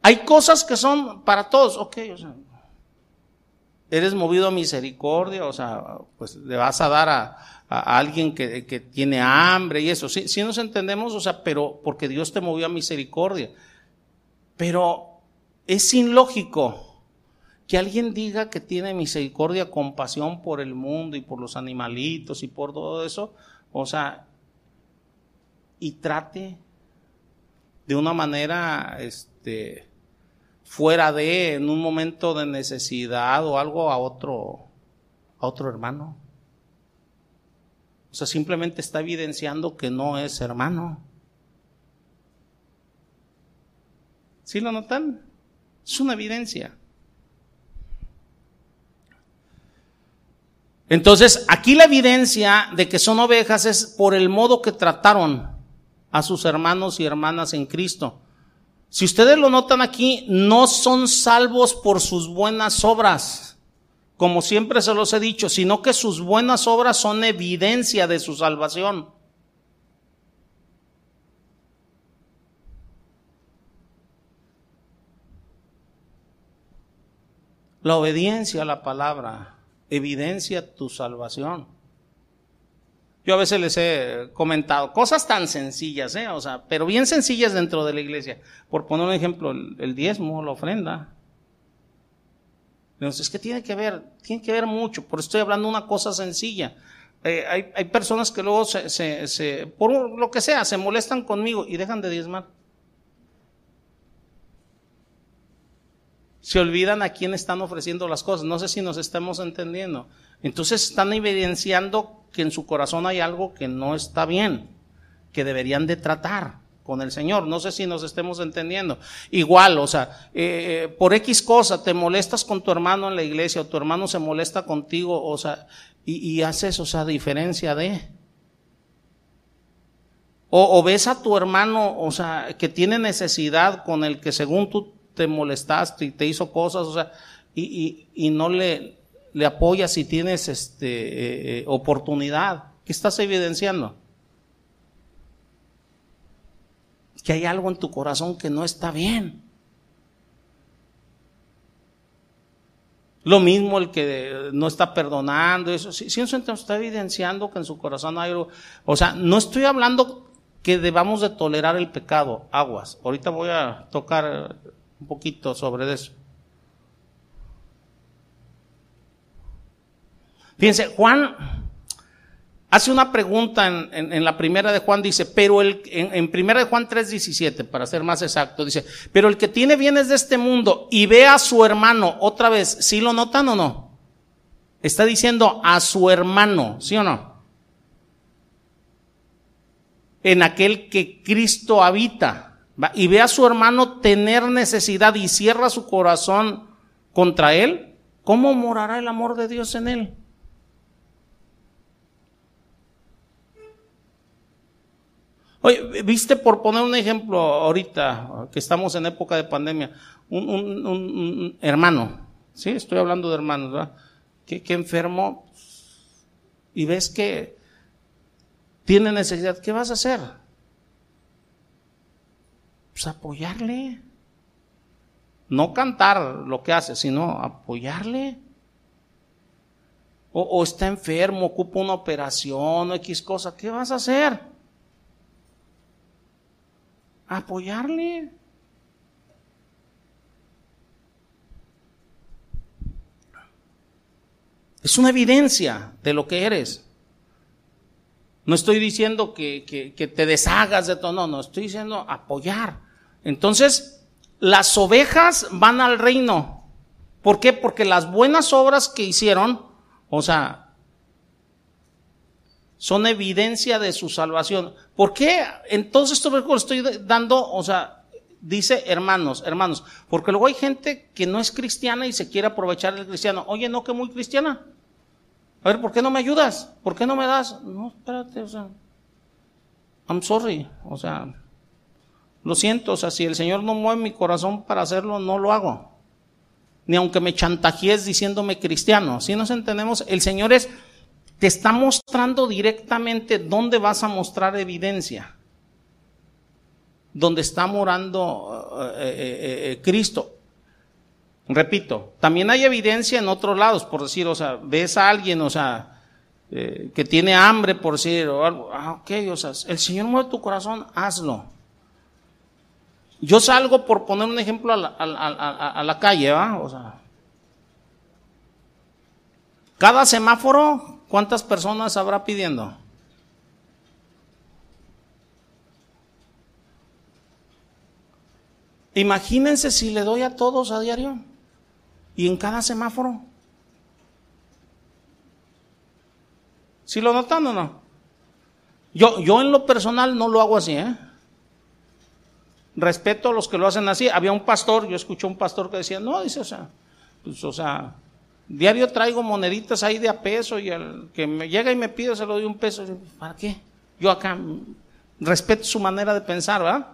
Hay cosas que son para todos, ok, o sea, eres movido a misericordia, o sea, pues le vas a dar a, alguien que, que, tiene hambre y eso. Sí, sí nos entendemos, o sea, pero porque Dios te movió a misericordia. Pero es ilógico que alguien diga que tiene misericordia, compasión por el mundo y por los animalitos y por todo eso, o sea, y trate de una manera, este, fuera de, en un momento de necesidad o algo a otro, a otro hermano. O sea, simplemente está evidenciando que no es hermano. ¿Sí lo notan? Es una evidencia. Entonces, aquí la evidencia de que son ovejas es por el modo que trataron a sus hermanos y hermanas en Cristo. Si ustedes lo notan aquí, no son salvos por sus buenas obras, como siempre se los he dicho, sino que sus buenas obras son evidencia de su salvación. La obediencia a la palabra evidencia tu salvación. Yo a veces les he comentado cosas tan sencillas, ¿eh? o sea, pero bien sencillas dentro de la iglesia. Por poner un ejemplo, el, diezmo, la ofrenda. Entonces, es que tiene que ver, tiene que ver mucho, por estoy hablando de una cosa sencilla. Eh, hay, hay, personas que luego se, se, se, por lo que sea, se molestan conmigo y dejan de diezmar. Se olvidan a quién están ofreciendo las cosas. No sé si nos estamos entendiendo. Entonces están evidenciando que en su corazón hay algo que no está bien, que deberían de tratar con el Señor. No sé si nos estemos entendiendo. Igual, o sea, eh, eh, por X cosa te molestas con tu hermano en la iglesia o tu hermano se molesta contigo, o sea, y, y haces, o sea, diferencia de... O, o, ves a tu hermano, o sea, que tiene necesidad con el que según tú te molestaste y te hizo cosas, o sea, y, y, y no le, le apoyas si tienes este, eh, eh, oportunidad. ¿Qué estás evidenciando? Que hay algo en tu corazón que no está bien. Lo mismo el que no está perdonando, eso. Si, si está evidenciando que en su corazón hay algo. O sea, no estoy hablando que debamos de tolerar el pecado, aguas. Ahorita voy a tocar un poquito sobre eso. Fíjense, Juan hace una pregunta en, la primera de Juan, dice, pero el, en, primera de Juan 3.17, para ser más exacto, dice, pero el que tiene bienes de este mundo y ve a su hermano, otra vez, ¿sí lo notan o no? Está diciendo a su hermano, ¿sí o no? En aquel que Cristo habita, y ve a su hermano tener necesidad y cierra su corazón contra él, ¿cómo morará el amor de Dios en él? Oye, viste por poner un ejemplo ahorita, que estamos en época de pandemia, un, hermano, ¿sí? Estoy hablando de hermanos, ¿verdad? Que, que enfermo y ves que tiene necesidad, ¿qué vas a hacer? Pues apoyarle. No cantar lo que hace, sino apoyarle. O, o está enfermo, ocupa una operación o X cosa, ¿qué vas a hacer? apoyarle. Es una evidencia de lo que eres. No estoy diciendo que, te deshagas de todo, no, no, estoy diciendo apoyar. Entonces, las ovejas van al reino. ¿Por qué? Porque las buenas obras que hicieron, o sea, son evidencia de su salvación. ¿Por qué? Entonces, esto estoy dando, o sea, dice hermanos, hermanos, porque luego hay gente que no es cristiana y se quiere aprovechar del cristiano. Oye, no que muy cristiana. A ver, ¿por qué no me ayudas? ¿Por qué no me das? No, espérate, o sea, I'm sorry, o sea, lo siento, o sea, si el Señor no mueve mi corazón para hacerlo, no lo hago. Ni aunque me chantajees diciéndome cristiano. Si nos entendemos, el Señor es, te está mostrando directamente dónde vas a mostrar evidencia. Donde está morando eh, eh, eh, Cristo. Repito, también hay evidencia en otros lados, por decir, o sea, ves a alguien, o sea, que tiene hambre, por decir, o algo, ah, ok, o sea, el Señor mueve tu corazón, hazlo. Yo salgo por poner un ejemplo a la, a, la calle, ¿va? O sea, cada semáforo, ¿cuántas personas habrá pidiendo? Imagínense si le doy a todos a diario y en cada semáforo. ¿Sí lo notan o no? Yo, yo en lo personal no lo hago así, ¿eh? Respeto a los que lo hacen así. Había un pastor, yo escuché un pastor que decía, no, dice, o sea, pues, o sea, diario traigo moneditas ahí de a peso y el que me llega y me pide se lo doy un peso. ¿Para qué? Yo acá respeto su manera de pensar, ¿verdad?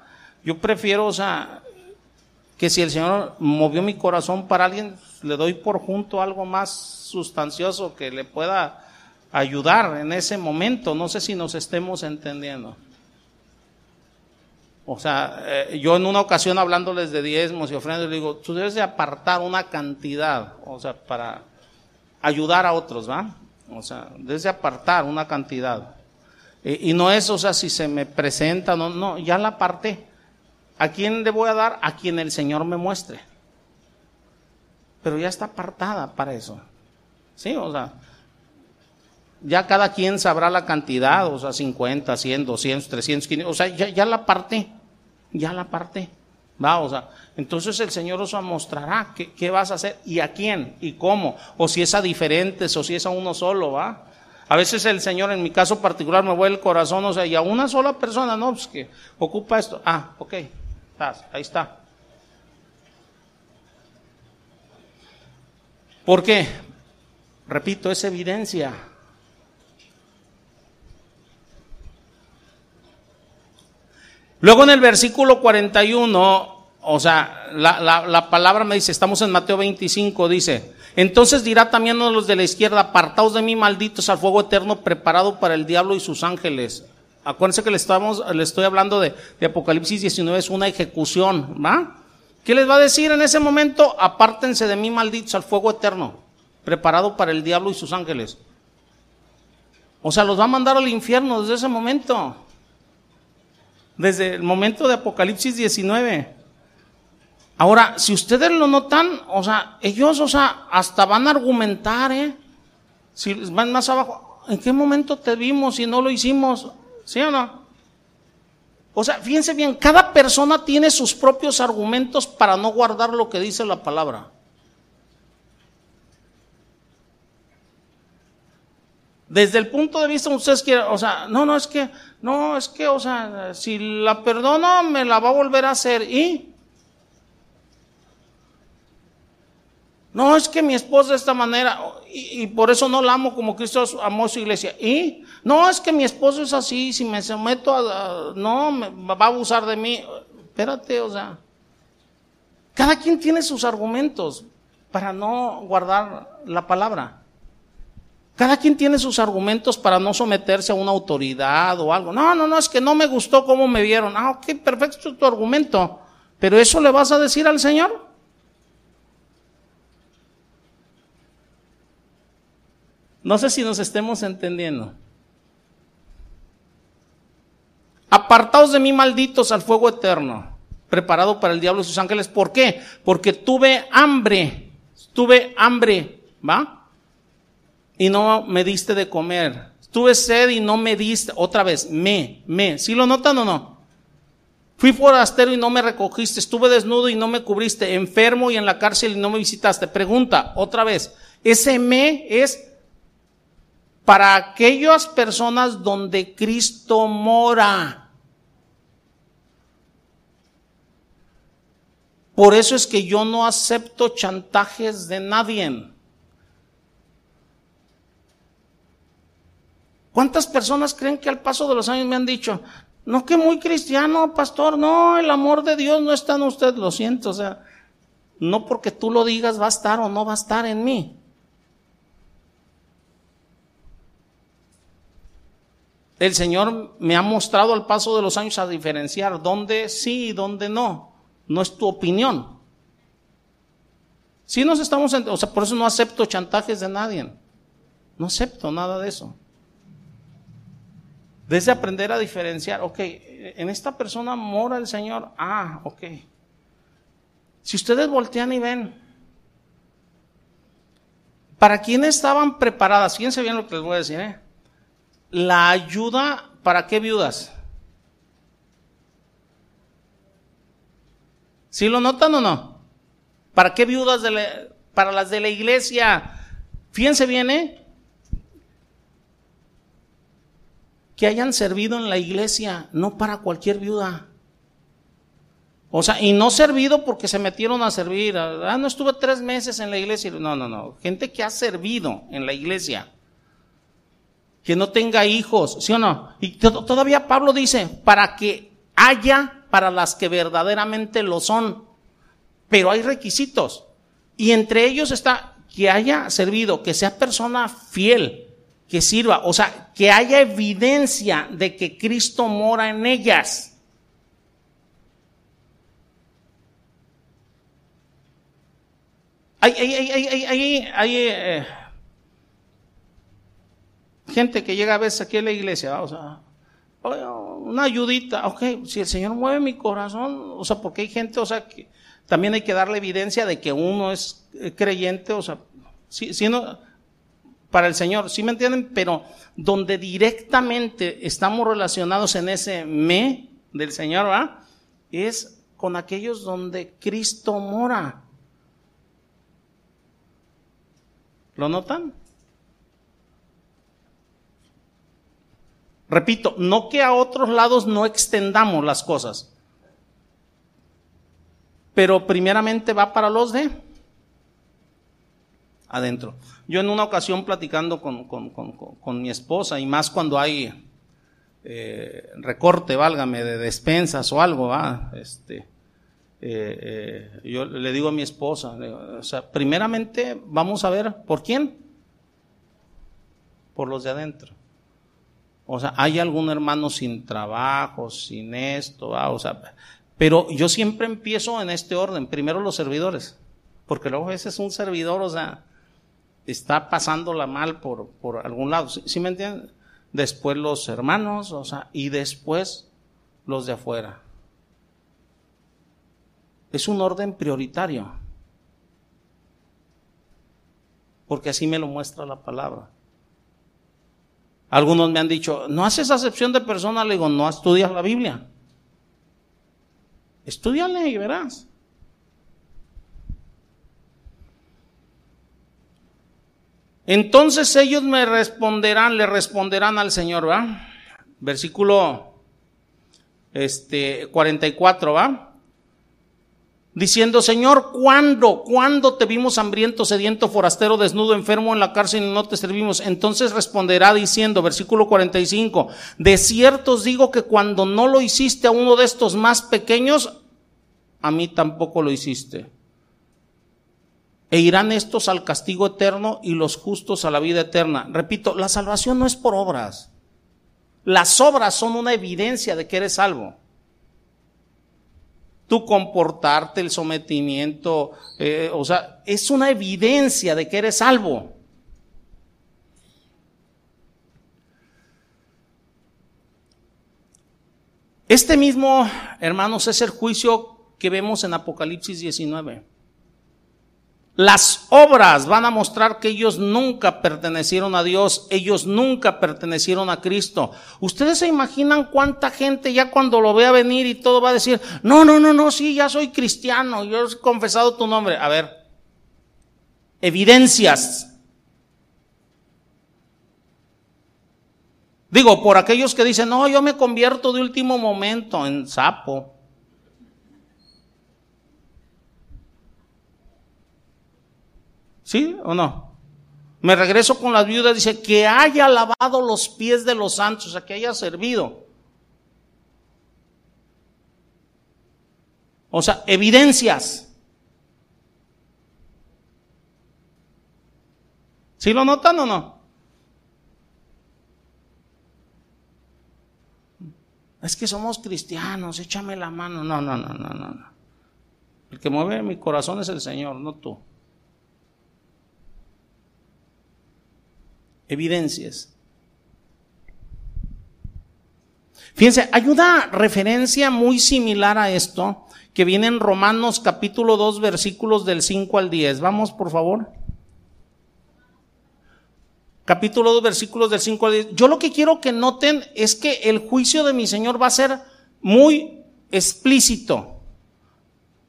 Yo prefiero, o sea, que si el Señor movió mi corazón para alguien, le doy por junto algo más sustancioso que le pueda ayudar en ese momento. No sé si nos estemos entendiendo. O sea, eh, yo en una ocasión hablándoles de diezmos y ofrendas, le digo, tú debes de apartar una cantidad, o sea, para ayudar a otros, ¿va? O sea, debes de apartar una cantidad. y no es, o sea, si se me presenta, no, no, ya la aparté. ¿A quién le voy a dar? A quien el Señor me muestre. Pero ya está apartada para eso. Sí, o sea, ya cada quien sabrá la cantidad, o sea, 50, 100, 200, 300, 500, o sea, ya, la parte, ya la parte. Va, o sea, entonces el Señor os mostrará qué, qué, vas a hacer y a quién y cómo, o si es a diferentes, o si es a uno solo, va. A veces el Señor, en mi caso particular, me vuelve el corazón, o sea, y a una sola persona, no, pues que ocupa esto. Ah, ok, ahí está. ¿Por qué? Repito, es evidencia. Luego en el versículo 41, o sea, la, la, palabra me dice, estamos en Mateo 25, dice, entonces dirá también a los de la izquierda, apartaos de mí malditos al fuego eterno preparado para el diablo y sus ángeles. Acuérdense que le, estamos, le estoy hablando de, de, Apocalipsis 19, es una ejecución, ¿va? ¿Qué les va a decir en ese momento? Apártense de mí, malditos, al fuego eterno, preparado para el diablo y sus ángeles. O sea, los va a mandar al infierno desde ese momento. Desde el momento de Apocalipsis 19. Ahora, si ustedes lo notan, o sea, ellos, o sea, hasta van a argumentar, ¿eh? Si van más abajo, ¿en qué momento te vimos y no lo hicimos? ¿Sí o no? O sea, fíjense bien, cada persona tiene sus propios argumentos para no guardar lo que dice la palabra. Desde el punto de vista, ustedes quieren, o sea, no, no, es que, no, es que, o sea, si la perdono, me la va a volver a hacer. ¿Y? No, es que mi esposa de esta manera, y, por eso no la amo como Cristo amó su iglesia. ¿Y? No, es que mi esposo es así, si me someto a, no, me, va a abusar de mí. Espérate, o sea, cada quien tiene sus argumentos para no guardar la palabra. Cada quien tiene sus argumentos para no someterse a una autoridad o algo. No, no, no, es que no me gustó cómo me vieron. Ah, ok, perfecto tu argumento. Pero eso le vas a decir al Señor. No sé si nos estemos entendiendo. apartaos de mí malditos al fuego eterno, preparado para el diablo y sus ángeles. ¿Por qué? Porque tuve hambre, tuve hambre, ¿va? Y no me diste de comer. Tuve sed y no me diste, otra vez, me, me. ¿Sí lo notan o no? Fui forastero y no me recogiste, estuve desnudo y no me cubriste, enfermo y en la cárcel y no me visitaste. Pregunta, otra vez, ese me es para aquellas personas donde Cristo mora. Por eso es que yo no acepto chantajes de nadie. ¿Cuántas personas creen que al paso de los años me han dicho, no que muy cristiano, pastor, no, el amor de Dios no está en usted, lo siento, o sea, no porque tú lo digas va a estar o no va a estar en mí. El Señor me ha mostrado al paso de los años a diferenciar dónde sí y dónde no. No es tu opinión. Si nos estamos, o sea, por eso no acepto chantajes de nadie. No acepto nada de eso. Desde aprender a diferenciar, ok, en esta persona mora el Señor. Ah, ok. Si ustedes voltean y ven, ¿para quién estaban preparadas? Fíjense bien lo que les voy a decir, ¿eh? La ayuda, ¿para qué viudas? ¿Sí lo notan o no? ¿Para qué viudas? Para las de la iglesia. Fíjense bien, ¿eh? Que hayan servido en la iglesia, no para cualquier viuda. O sea, y no servido porque se metieron a servir. Ah, no estuve tres meses en la iglesia. No, no, no. Gente que ha servido en la iglesia. Que no tenga hijos, ¿sí o no? Y todavía Pablo dice, para que haya para las que verdaderamente lo son. Pero hay requisitos. Y entre ellos está que haya servido, que sea persona fiel, que sirva, o sea, que haya evidencia de que Cristo mora en ellas. Hay, hay, eh, gente que llega a veces aquí a la iglesia, o sea, una ayudita, ok, si el Señor mueve mi corazón, o sea, porque hay gente, o sea, que también hay que darle evidencia de que uno es eh, creyente, o sea, si, si no, para el Señor, ¿sí me entienden? Pero donde directamente estamos relacionados en ese me del Señor, ¿va? Es con aquellos donde Cristo mora. ¿Lo notan? Repito, no que a otros lados no extendamos las cosas, pero primeramente va para los de adentro. Yo en una ocasión platicando con, mi esposa, y más cuando hay eh, recorte, válgame, de despensas o algo, ¿va? este, eh, eh, yo le digo a mi esposa, o sea, primeramente vamos a ver, ¿por quién? Por los de adentro. O sea, hay algún hermano sin trabajo, sin esto, ¿va? o sea, pero yo siempre empiezo en este orden, primero los servidores, porque luego ese es un servidor, o sea, está pasándola mal por, por algún lado. ¿Sí, me entienden? Después los hermanos, o sea, y después los de afuera. Es un orden prioritario. Porque así me lo muestra la palabra. Algunos me han dicho, no haces acepción de persona, le digo, no estudias la Biblia. Estudiale y verás. Entonces ellos me responderán, le responderán al Señor, ¿va? Versículo este 44, ¿va? Diciendo, Señor, ¿cuándo? ¿Cuándo te vimos hambriento, sediento, forastero, desnudo, enfermo en la cárcel y no te servimos? Entonces responderá diciendo, versículo 45, de cierto os digo que cuando no lo hiciste a uno de estos más pequeños, a mí tampoco lo hiciste e irán estos al castigo eterno y los justos a la vida eterna. Repito, la salvación no es por obras. Las obras son una evidencia de que eres salvo. Tu comportarte, el sometimiento, eh, o sea, es una evidencia de que eres salvo. Este mismo, hermanos, es el juicio que vemos en Apocalipsis 19. Las obras van a mostrar que ellos nunca pertenecieron a Dios, ellos nunca pertenecieron a Cristo. Ustedes se imaginan cuánta gente ya cuando lo vea venir y todo va a decir, no, no, no, no, sí, ya soy cristiano, yo he confesado tu nombre. A ver, evidencias. Digo, por aquellos que dicen, no, yo me convierto de último momento en sapo. ¿Sí o no? Me regreso con las viudas, dice, que haya lavado los pies de los santos, o sea, que haya servido. O sea, evidencias. ¿Sí lo notan o no? Es que somos cristianos, échame la mano. No, no, no, no, no. El que mueve mi corazón es el Señor, no tú. Evidencias. Fíjense, hay una referencia muy similar a esto que viene en Romanos capítulo 2 versículos del 5 al 10. Vamos, por favor. Capítulo 2 versículos del 5 al 10. Yo lo que quiero que noten es que el juicio de mi Señor va a ser muy explícito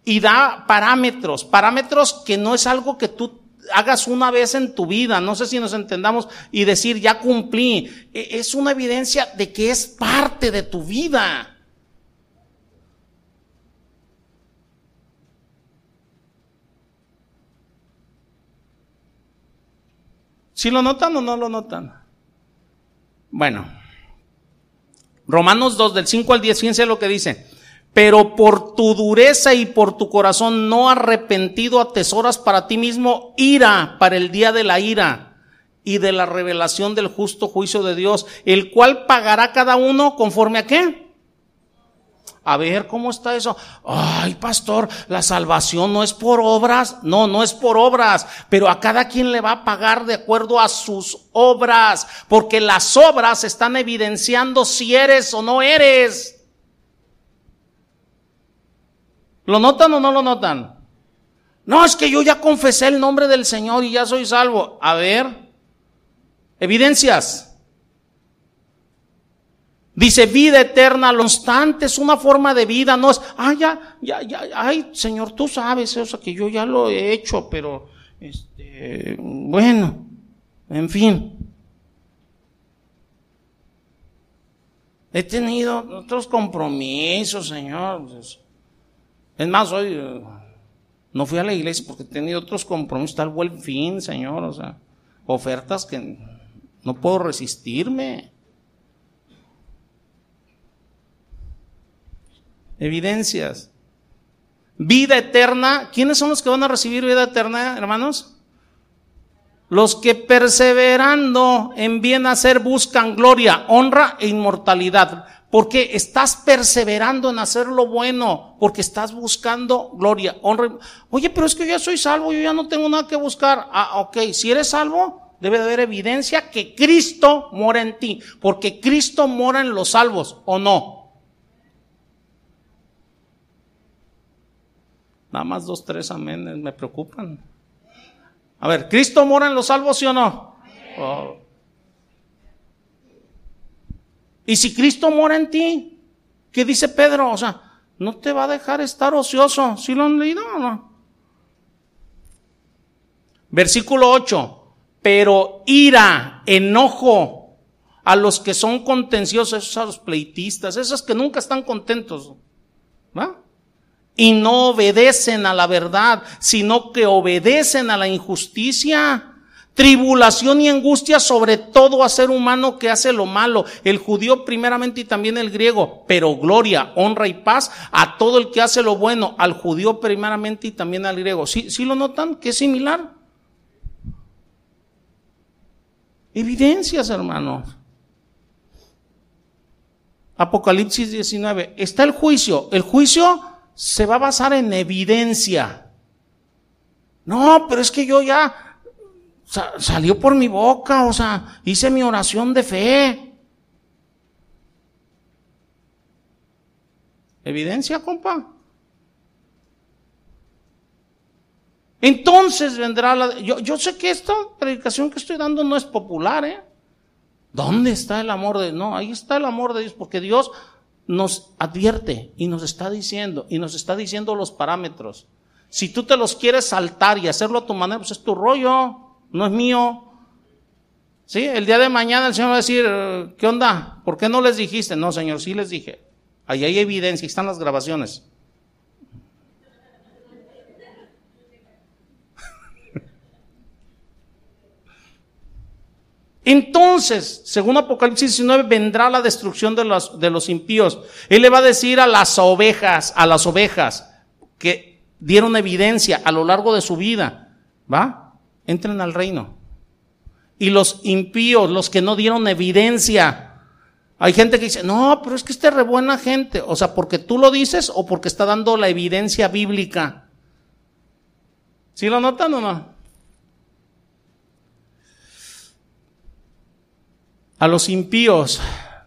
y da parámetros, parámetros que no es algo que tú hagas una vez en tu vida, no sé si nos entendamos, y decir, ya cumplí, e, es una evidencia de que es parte de tu vida. ¿Si lo notan o no lo notan? Bueno, Romanos 2 del 5 al 10, fíjense lo que dice pero por tu dureza y por tu corazón no arrepentido atesoras para ti mismo ira para el día de la ira y de la revelación del justo juicio de Dios, el cual pagará cada uno conforme a qué. A ver, ¿cómo está eso? Ay, pastor, la salvación no es por obras. No, no es por obras, pero a cada quien le va a pagar de acuerdo a sus obras, porque las obras están evidenciando si eres o no eres. ¿Lo notan o no lo notan? No, es que yo ya confesé el nombre del Señor y ya soy salvo. A ver, evidencias. Dice vida eterna, constante, es una forma de vida, no es, ah, ya, ya, ya, ay, Señor, tú sabes, eso que yo ya lo he hecho, pero, este, bueno, en fin. He tenido otros compromisos, Señor. Pues, es más, hoy eh, no fui a la iglesia porque he tenido otros compromisos, tal buen fin, Señor, o sea, ofertas que no puedo resistirme. Evidencias. Vida eterna. ¿Quiénes son los que van a recibir vida eterna, hermanos? Los que perseverando en bien hacer buscan gloria, honra e inmortalidad porque estás perseverando en hacer lo bueno, porque estás buscando gloria, honra. Oye, pero es que yo ya soy salvo, yo ya no tengo nada que buscar. Ah, ok, si eres salvo, debe de haber evidencia que Cristo mora en ti, porque Cristo mora en los salvos, ¿o no? Nada más dos, tres amén me preocupan. A ver, ¿Cristo mora en los salvos, sí o no? Y si Cristo mora en ti, ¿qué dice Pedro? O sea, no te va a dejar estar ocioso. ¿Sí lo han leído o no? Versículo 8. Pero ira, enojo a los que son contenciosos, a los pleitistas, esos que nunca están contentos. ¿va? Y no obedecen a la verdad, sino que obedecen a la injusticia tribulación y angustia sobre todo a ser humano que hace lo malo, el judío primeramente y también el griego, pero gloria, honra y paz a todo el que hace lo bueno, al judío primeramente y también al griego. ¿Sí, sí lo notan? ¿Que es similar? Evidencias, hermanos. Apocalipsis 19. Está el juicio. El juicio se va a basar en evidencia. No, pero es que yo ya salió por mi boca, o sea, hice mi oración de fe. Evidencia, compa. Entonces vendrá la... Yo, yo sé que esta predicación que estoy dando no es popular, ¿eh? ¿Dónde está el amor de Dios? No, ahí está el amor de Dios, porque Dios nos advierte y nos está diciendo, y nos está diciendo los parámetros. Si tú te los quieres saltar y hacerlo a tu manera, pues es tu rollo, no es mío. ¿Sí? El día de mañana el Señor va a decir, ¿qué onda? ¿Por qué no les dijiste? No, Señor, sí les dije. Ahí hay evidencia, están las grabaciones. (laughs) Entonces, según Apocalipsis 19, vendrá la destrucción de los, de los impíos. Él le va a decir a las ovejas, a las ovejas que dieron evidencia a lo largo de su vida, ¿va? Entren al reino. Y los impíos, los que no dieron evidencia. Hay gente que dice, no, pero es que este es re buena gente. O sea, porque tú lo dices o porque está dando la evidencia bíblica. ¿Sí lo notan o no? A los impíos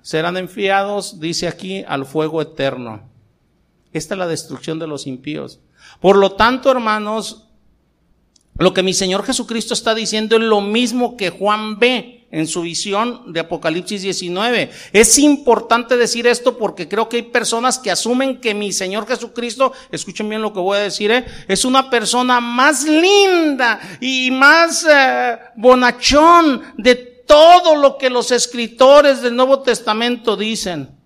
serán enviados, dice aquí, al fuego eterno. Esta es la destrucción de los impíos. Por lo tanto, hermanos, lo que mi Señor Jesucristo está diciendo es lo mismo que Juan ve en su visión de Apocalipsis 19. Es importante decir esto porque creo que hay personas que asumen que mi Señor Jesucristo, escuchen bien lo que voy a decir, ¿eh? es una persona más linda y más eh, bonachón de todo lo que los escritores del Nuevo Testamento dicen.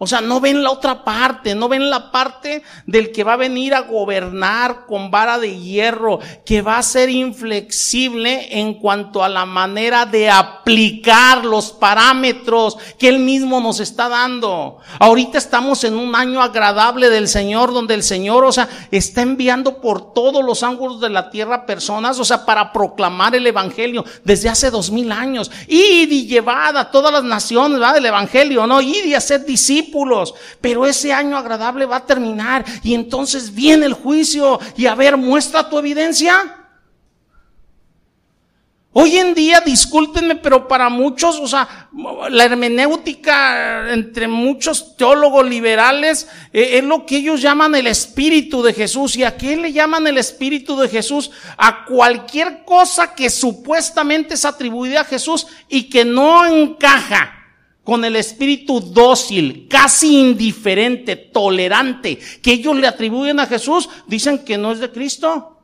O sea, no ven la otra parte, no ven la parte del que va a venir a gobernar con vara de hierro, que va a ser inflexible en cuanto a la manera de aplicar los parámetros que él mismo nos está dando. Ahorita estamos en un año agradable del Señor, donde el Señor, o sea, está enviando por todos los ángulos de la tierra personas, o sea, para proclamar el Evangelio desde hace dos mil años. Y llevad a todas las naciones, ¿va? Del Evangelio, ¿no? Id y hacer discípulos pero ese año agradable va a terminar y entonces viene el juicio y a ver, muestra tu evidencia. Hoy en día, discúlpenme, pero para muchos, o sea, la hermenéutica entre muchos teólogos liberales eh, es lo que ellos llaman el espíritu de Jesús. ¿Y a qué le llaman el espíritu de Jesús? A cualquier cosa que supuestamente es atribuida a Jesús y que no encaja con el espíritu dócil, casi indiferente, tolerante, que ellos le atribuyen a Jesús, dicen que no es de Cristo.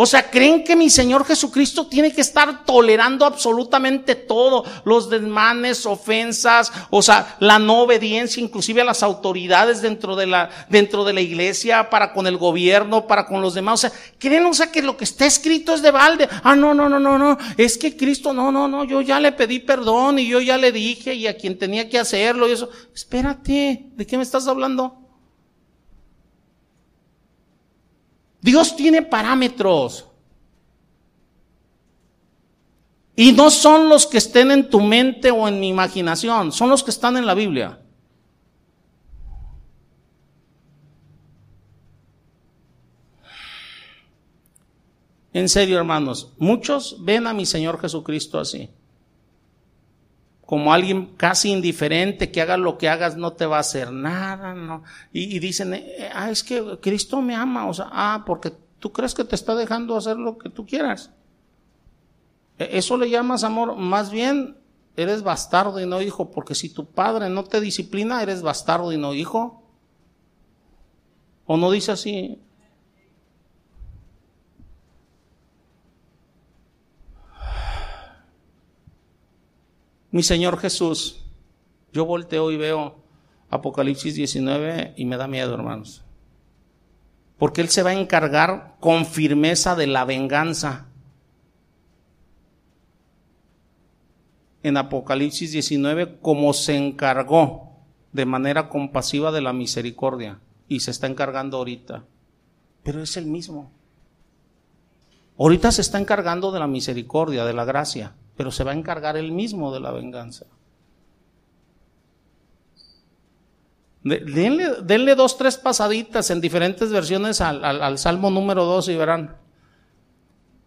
O sea, creen que mi Señor Jesucristo tiene que estar tolerando absolutamente todo, los desmanes, ofensas, o sea, la no obediencia, inclusive a las autoridades dentro de la, dentro de la iglesia, para con el gobierno, para con los demás. O sea, creen, o sea, que lo que está escrito es de balde. Ah, no, no, no, no, no. Es que Cristo, no, no, no, yo ya le pedí perdón y yo ya le dije y a quien tenía que hacerlo y eso. Espérate, ¿de qué me estás hablando? Dios tiene parámetros. Y no son los que estén en tu mente o en mi imaginación, son los que están en la Biblia. En serio, hermanos, muchos ven a mi Señor Jesucristo así como alguien casi indiferente, que haga lo que hagas no te va a hacer nada, ¿no? Y, dicen, eh, ah, es que Cristo me ama, o sea, ah, porque tú crees que te está dejando hacer lo que tú quieras. E, eso le llamas amor, más bien eres bastardo y no hijo, porque si tu padre no te disciplina, eres bastardo y no hijo. ¿O no dice así? Mi Señor Jesús, yo volteo y veo Apocalipsis 19 y me da miedo, hermanos. Porque Él se va a encargar con firmeza de la venganza. En Apocalipsis 19, como se encargó de manera compasiva de la misericordia. Y se está encargando ahorita. Pero es el mismo. Ahorita se está encargando de la misericordia, de la gracia pero se va a encargar él mismo de la venganza. Denle, dos, tres pasaditas en diferentes versiones al, Salmo número 2 y verán.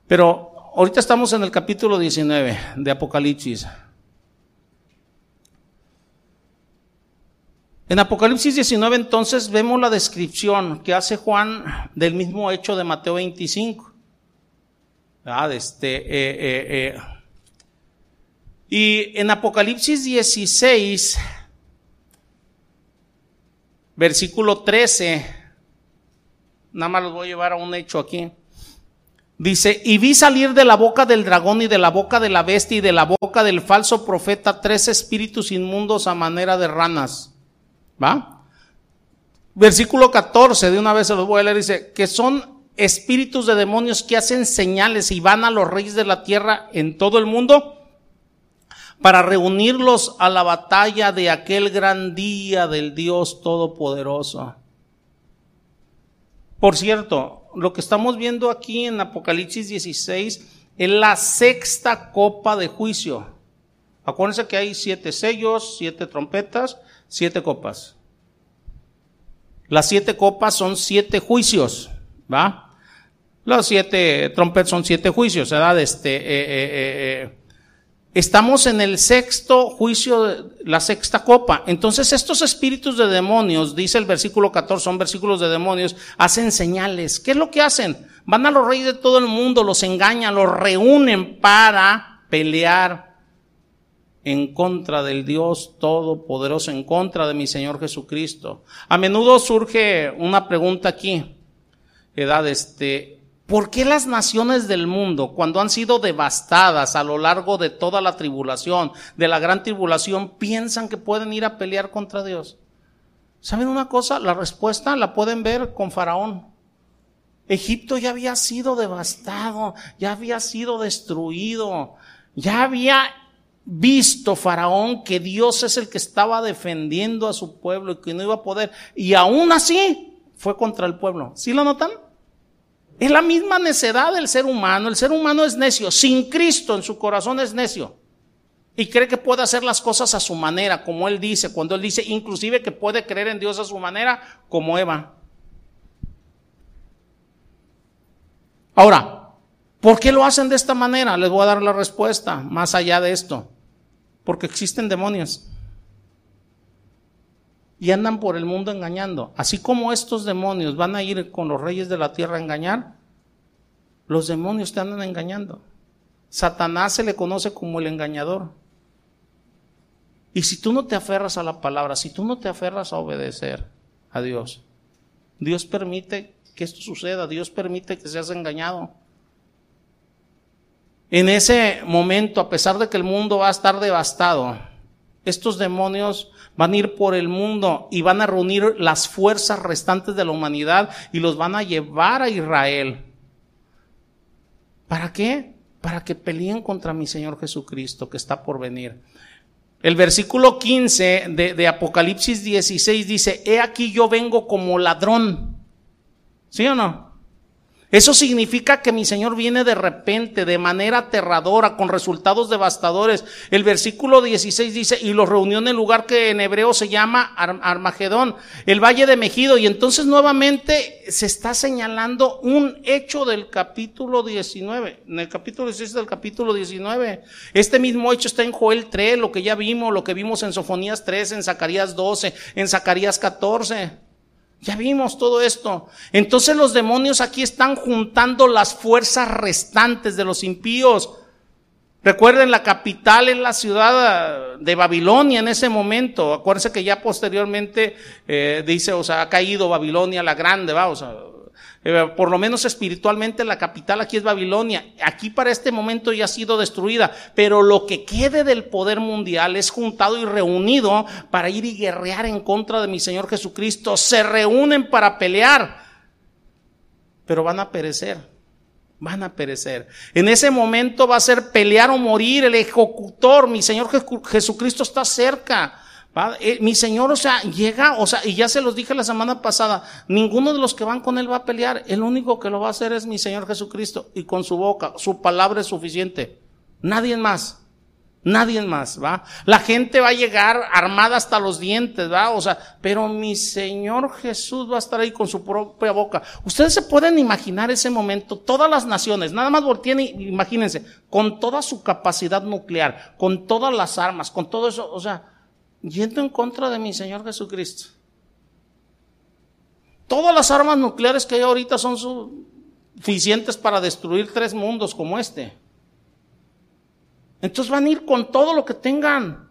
Pero ahorita estamos en el capítulo 19 de Apocalipsis. En Apocalipsis 19 entonces vemos la descripción que hace Juan del mismo hecho de Mateo 25. Este, eh, eh, eh. Y en Apocalipsis 16, versículo 13, nada más los voy a llevar a un hecho aquí. Dice, y vi salir de la boca del dragón y de la boca de la bestia y de la boca del falso profeta tres espíritus inmundos a manera de ranas ¿Va? Versículo 14, de una vez se los voy a leer, dice, que son espíritus de demonios que hacen señales y van a los reyes de la tierra en todo el mundo para reunirlos a la batalla de aquel gran día del Dios Todopoderoso. Por cierto, lo que estamos viendo aquí en Apocalipsis 16 es la sexta copa de juicio. Acuérdense que hay siete sellos, siete trompetas, siete copas. Las siete copas son siete juicios, ¿va? Los siete trompetas son siete juicios, ¿verdad? Este, eh, eh, eh, estamos en el sexto juicio, la sexta copa. Entonces estos espíritus de demonios, dice el versículo 14, son versículos de demonios, hacen señales. ¿Qué es lo que hacen? Van a los reyes de todo el mundo, los engañan, los reúnen para pelear en contra del Dios Todopoderoso, en contra de mi Señor Jesucristo. A menudo surge una pregunta aquí, edad, este, ¿por qué las naciones del mundo, cuando han sido devastadas a lo largo de toda la tribulación, de la gran tribulación, piensan que pueden ir a pelear contra Dios? ¿Saben una cosa? La respuesta la pueden ver con Faraón. Egipto ya había sido devastado, ya había sido destruido, ya había visto Faraón que Dios es el que estaba defendiendo a su pueblo y que no iba a poder. Y aún así fue contra el pueblo. ¿Sí lo notan? Es la misma necedad del ser humano. El ser humano es necio. Sin Cristo en su corazón es necio. Y cree que puede hacer las cosas a su manera, como él dice, cuando él dice inclusive que puede creer en Dios a su manera, como Eva. Ahora, ¿Por qué lo hacen de esta manera? Les voy a dar la respuesta, más allá de esto. Porque existen demonios. Y andan por el mundo engañando. Así como estos demonios van a ir con los reyes de la tierra a engañar, los demonios te andan engañando. Satanás se le conoce como el engañador. Y si tú no te aferras a la palabra, si tú no te aferras a obedecer a Dios, Dios permite que esto suceda, Dios permite que seas engañado. En ese momento, a pesar de que el mundo va a estar devastado, estos demonios van a ir por el mundo y van a reunir las fuerzas restantes de la humanidad y los van a llevar a Israel. ¿Para qué? Para que peleen contra mi Señor Jesucristo que está por venir. El versículo 15 de, Apocalipsis 16 dice, He aquí yo vengo como ladrón. ¿Sí o no? Eso significa que mi Señor viene de repente, de manera aterradora, con resultados devastadores. El versículo 16 dice, y los reunió en el lugar que en hebreo se llama Armagedón, el valle de Mejido. Y entonces nuevamente se está señalando un hecho del capítulo 19, en el capítulo 16 del capítulo 19. Este mismo hecho está en Joel 3, lo que ya vimos, lo que vimos en Sofonías 3, en Zacarías 12, en Zacarías 14. Ya vimos todo esto. Entonces los demonios aquí están juntando las fuerzas restantes de los impíos. Recuerden, la capital es la ciudad de Babilonia en ese momento. Acuérdense que ya posteriormente eh, dice, o sea, ha caído Babilonia la grande, va, o sea, eh, por lo menos espiritualmente la capital aquí es Babilonia. Aquí para este momento ya ha sido destruida, pero lo que quede del poder mundial es juntado y reunido para ir y guerrear en contra de mi Señor Jesucristo. Se reúnen para pelear, pero van a perecer. Van a perecer. En ese momento va a ser pelear o morir el ejecutor. Mi Señor Jesucristo está cerca. Eh, mi Señor, o sea, llega, o sea, y ya se los dije la semana pasada, ninguno de los que van con Él va a pelear, el único que lo va a hacer es mi Señor Jesucristo, y con su boca, su palabra es suficiente. Nadie más. Nadie más, ¿va? La gente va a llegar armada hasta los dientes, ¿va? O sea, pero mi Señor Jesús va a estar ahí con su propia boca. Ustedes se pueden imaginar ese momento, todas las naciones, nada más volteen y imagínense, con toda su capacidad nuclear, con todas las armas, con todo eso, o sea, yendo en contra de mi Señor Jesucristo. Todas las armas nucleares que hay ahorita son suficientes para destruir tres mundos como este. Entonces van a ir con todo lo que tengan.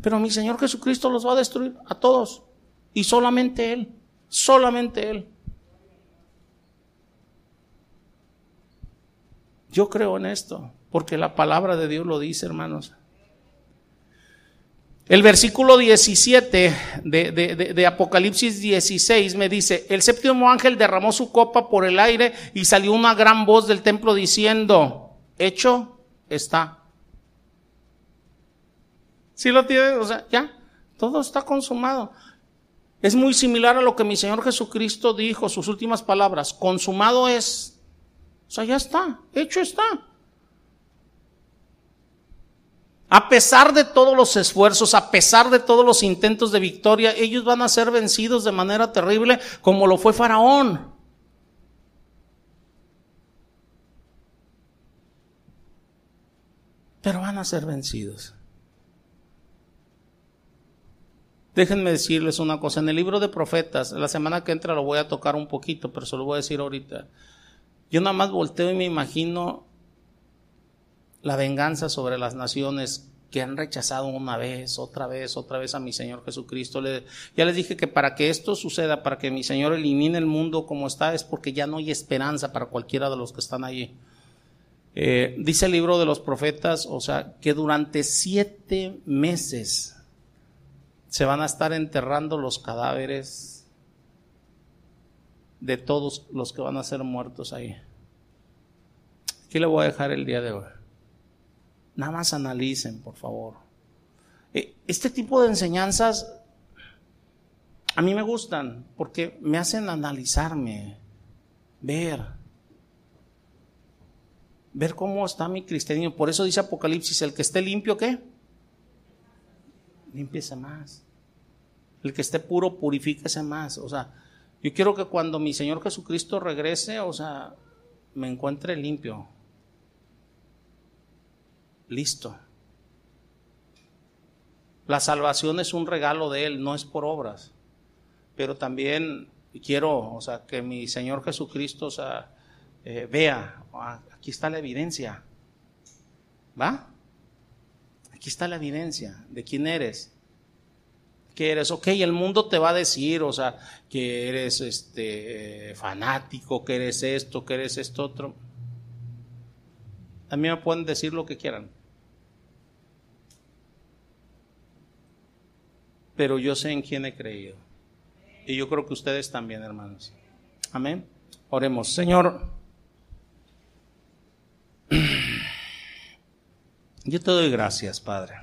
Pero mi Señor Jesucristo los va a destruir a todos. Y solamente Él. Solamente Él. Yo creo en esto, porque la palabra de Dios lo dice, hermanos. El versículo 17 de, de, Apocalipsis 16 me dice, el séptimo ángel derramó su copa por el aire y salió una gran voz del templo diciendo, hecho está. ¿Sí lo tiene? O sea, ya, todo está consumado. Es muy similar a lo que mi Señor Jesucristo dijo, sus últimas palabras, consumado es. O sea, ya está, hecho está. A pesar de todos los esfuerzos, a pesar de todos los intentos de victoria, ellos van a ser vencidos de manera terrible como lo fue Faraón. Pero van a ser vencidos. Déjenme decirles una cosa, en el libro de profetas, la semana que entra lo voy a tocar un poquito, pero se lo voy a decir ahorita. Yo nada más volteo y me imagino la venganza sobre las naciones que han rechazado una vez, otra vez, otra vez a mi Señor Jesucristo. ya les dije que para que esto suceda, para que mi Señor elimine el mundo como está, es porque ya no hay esperanza para cualquiera de los que están allí. Eh, dice el libro de los profetas, o sea, que durante siete meses se van a estar enterrando los cadáveres de todos los que van a ser muertos ahí. Aquí le voy a dejar el día de hoy. Nada más analicen, por favor. Eh, este tipo de enseñanzas a mí me gustan porque me hacen analizarme, ver, ver cómo está mi cristianismo. Por eso dice Apocalipsis, el que esté limpio, ¿qué? Límpiese más. El que esté puro, purifíquese más. O sea, yo quiero que cuando mi Señor Jesucristo regrese, o sea, me encuentre limpio listo. La salvación es un regalo de Él, no es por obras. Pero también quiero, o sea, que mi Señor Jesucristo, eh, vea, ah, aquí está la evidencia. ¿Va? Aquí está la evidencia de quién eres. Que eres, ok, el mundo te va a decir, o sea, que eres este fanático, que eres esto, que eres esto otro. A mí me pueden decir lo que quieran. Pero yo sé en quién he creído. Y yo creo que ustedes también, hermanos. Amén. Oremos. Señor, (clears throat) yo te doy gracias, Padre,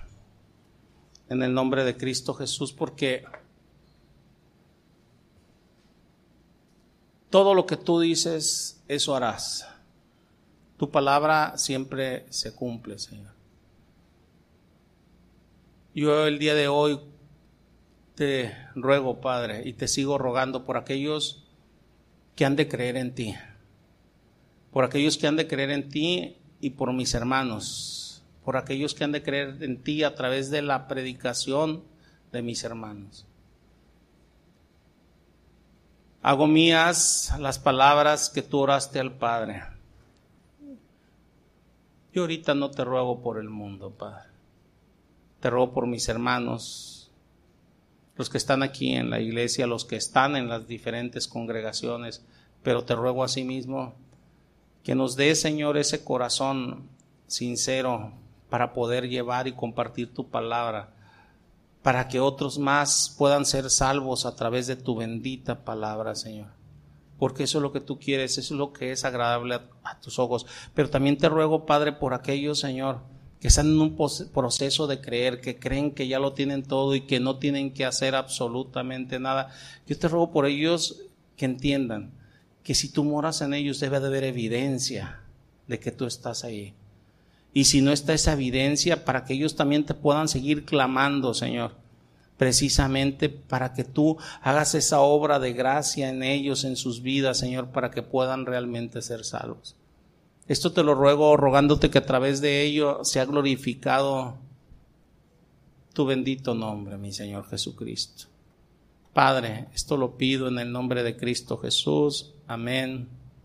en el nombre de Cristo Jesús, porque todo lo que tú dices, eso harás. Tu palabra siempre se cumple, Señor. Yo el día de hoy te ruego, Padre, y te sigo rogando por aquellos que han de creer en ti, por aquellos que han de creer en ti y por mis hermanos, por aquellos que han de creer en ti a través de la predicación de mis hermanos. Hago mías las palabras que tú oraste al Padre. Yo ahorita no te ruego por el mundo, Padre. Te ruego por mis hermanos, los que están aquí en la iglesia, los que están en las diferentes congregaciones, pero te ruego a sí mismo que nos dé, Señor, ese corazón sincero para poder llevar y compartir tu palabra, para que otros más puedan ser salvos a través de tu bendita palabra, Señor porque eso es lo que tú quieres, eso es lo que es agradable a, tus ojos. Pero también te ruego, Padre, por aquellos, Señor, que están en un proceso de creer, que creen que ya lo tienen todo y que no tienen que hacer absolutamente nada. Yo te ruego por ellos que entiendan que si tú moras en ellos debe de haber evidencia de que tú estás ahí. Y si no está esa evidencia, para que ellos también te puedan seguir clamando, Señor precisamente para que tú hagas esa obra de gracia en ellos, en sus vidas, Señor, para que puedan realmente ser salvos. Esto te lo ruego rogándote que a través de ello sea glorificado tu bendito nombre, mi Señor Jesucristo. Padre, esto lo pido en el nombre de Cristo Jesús. Amén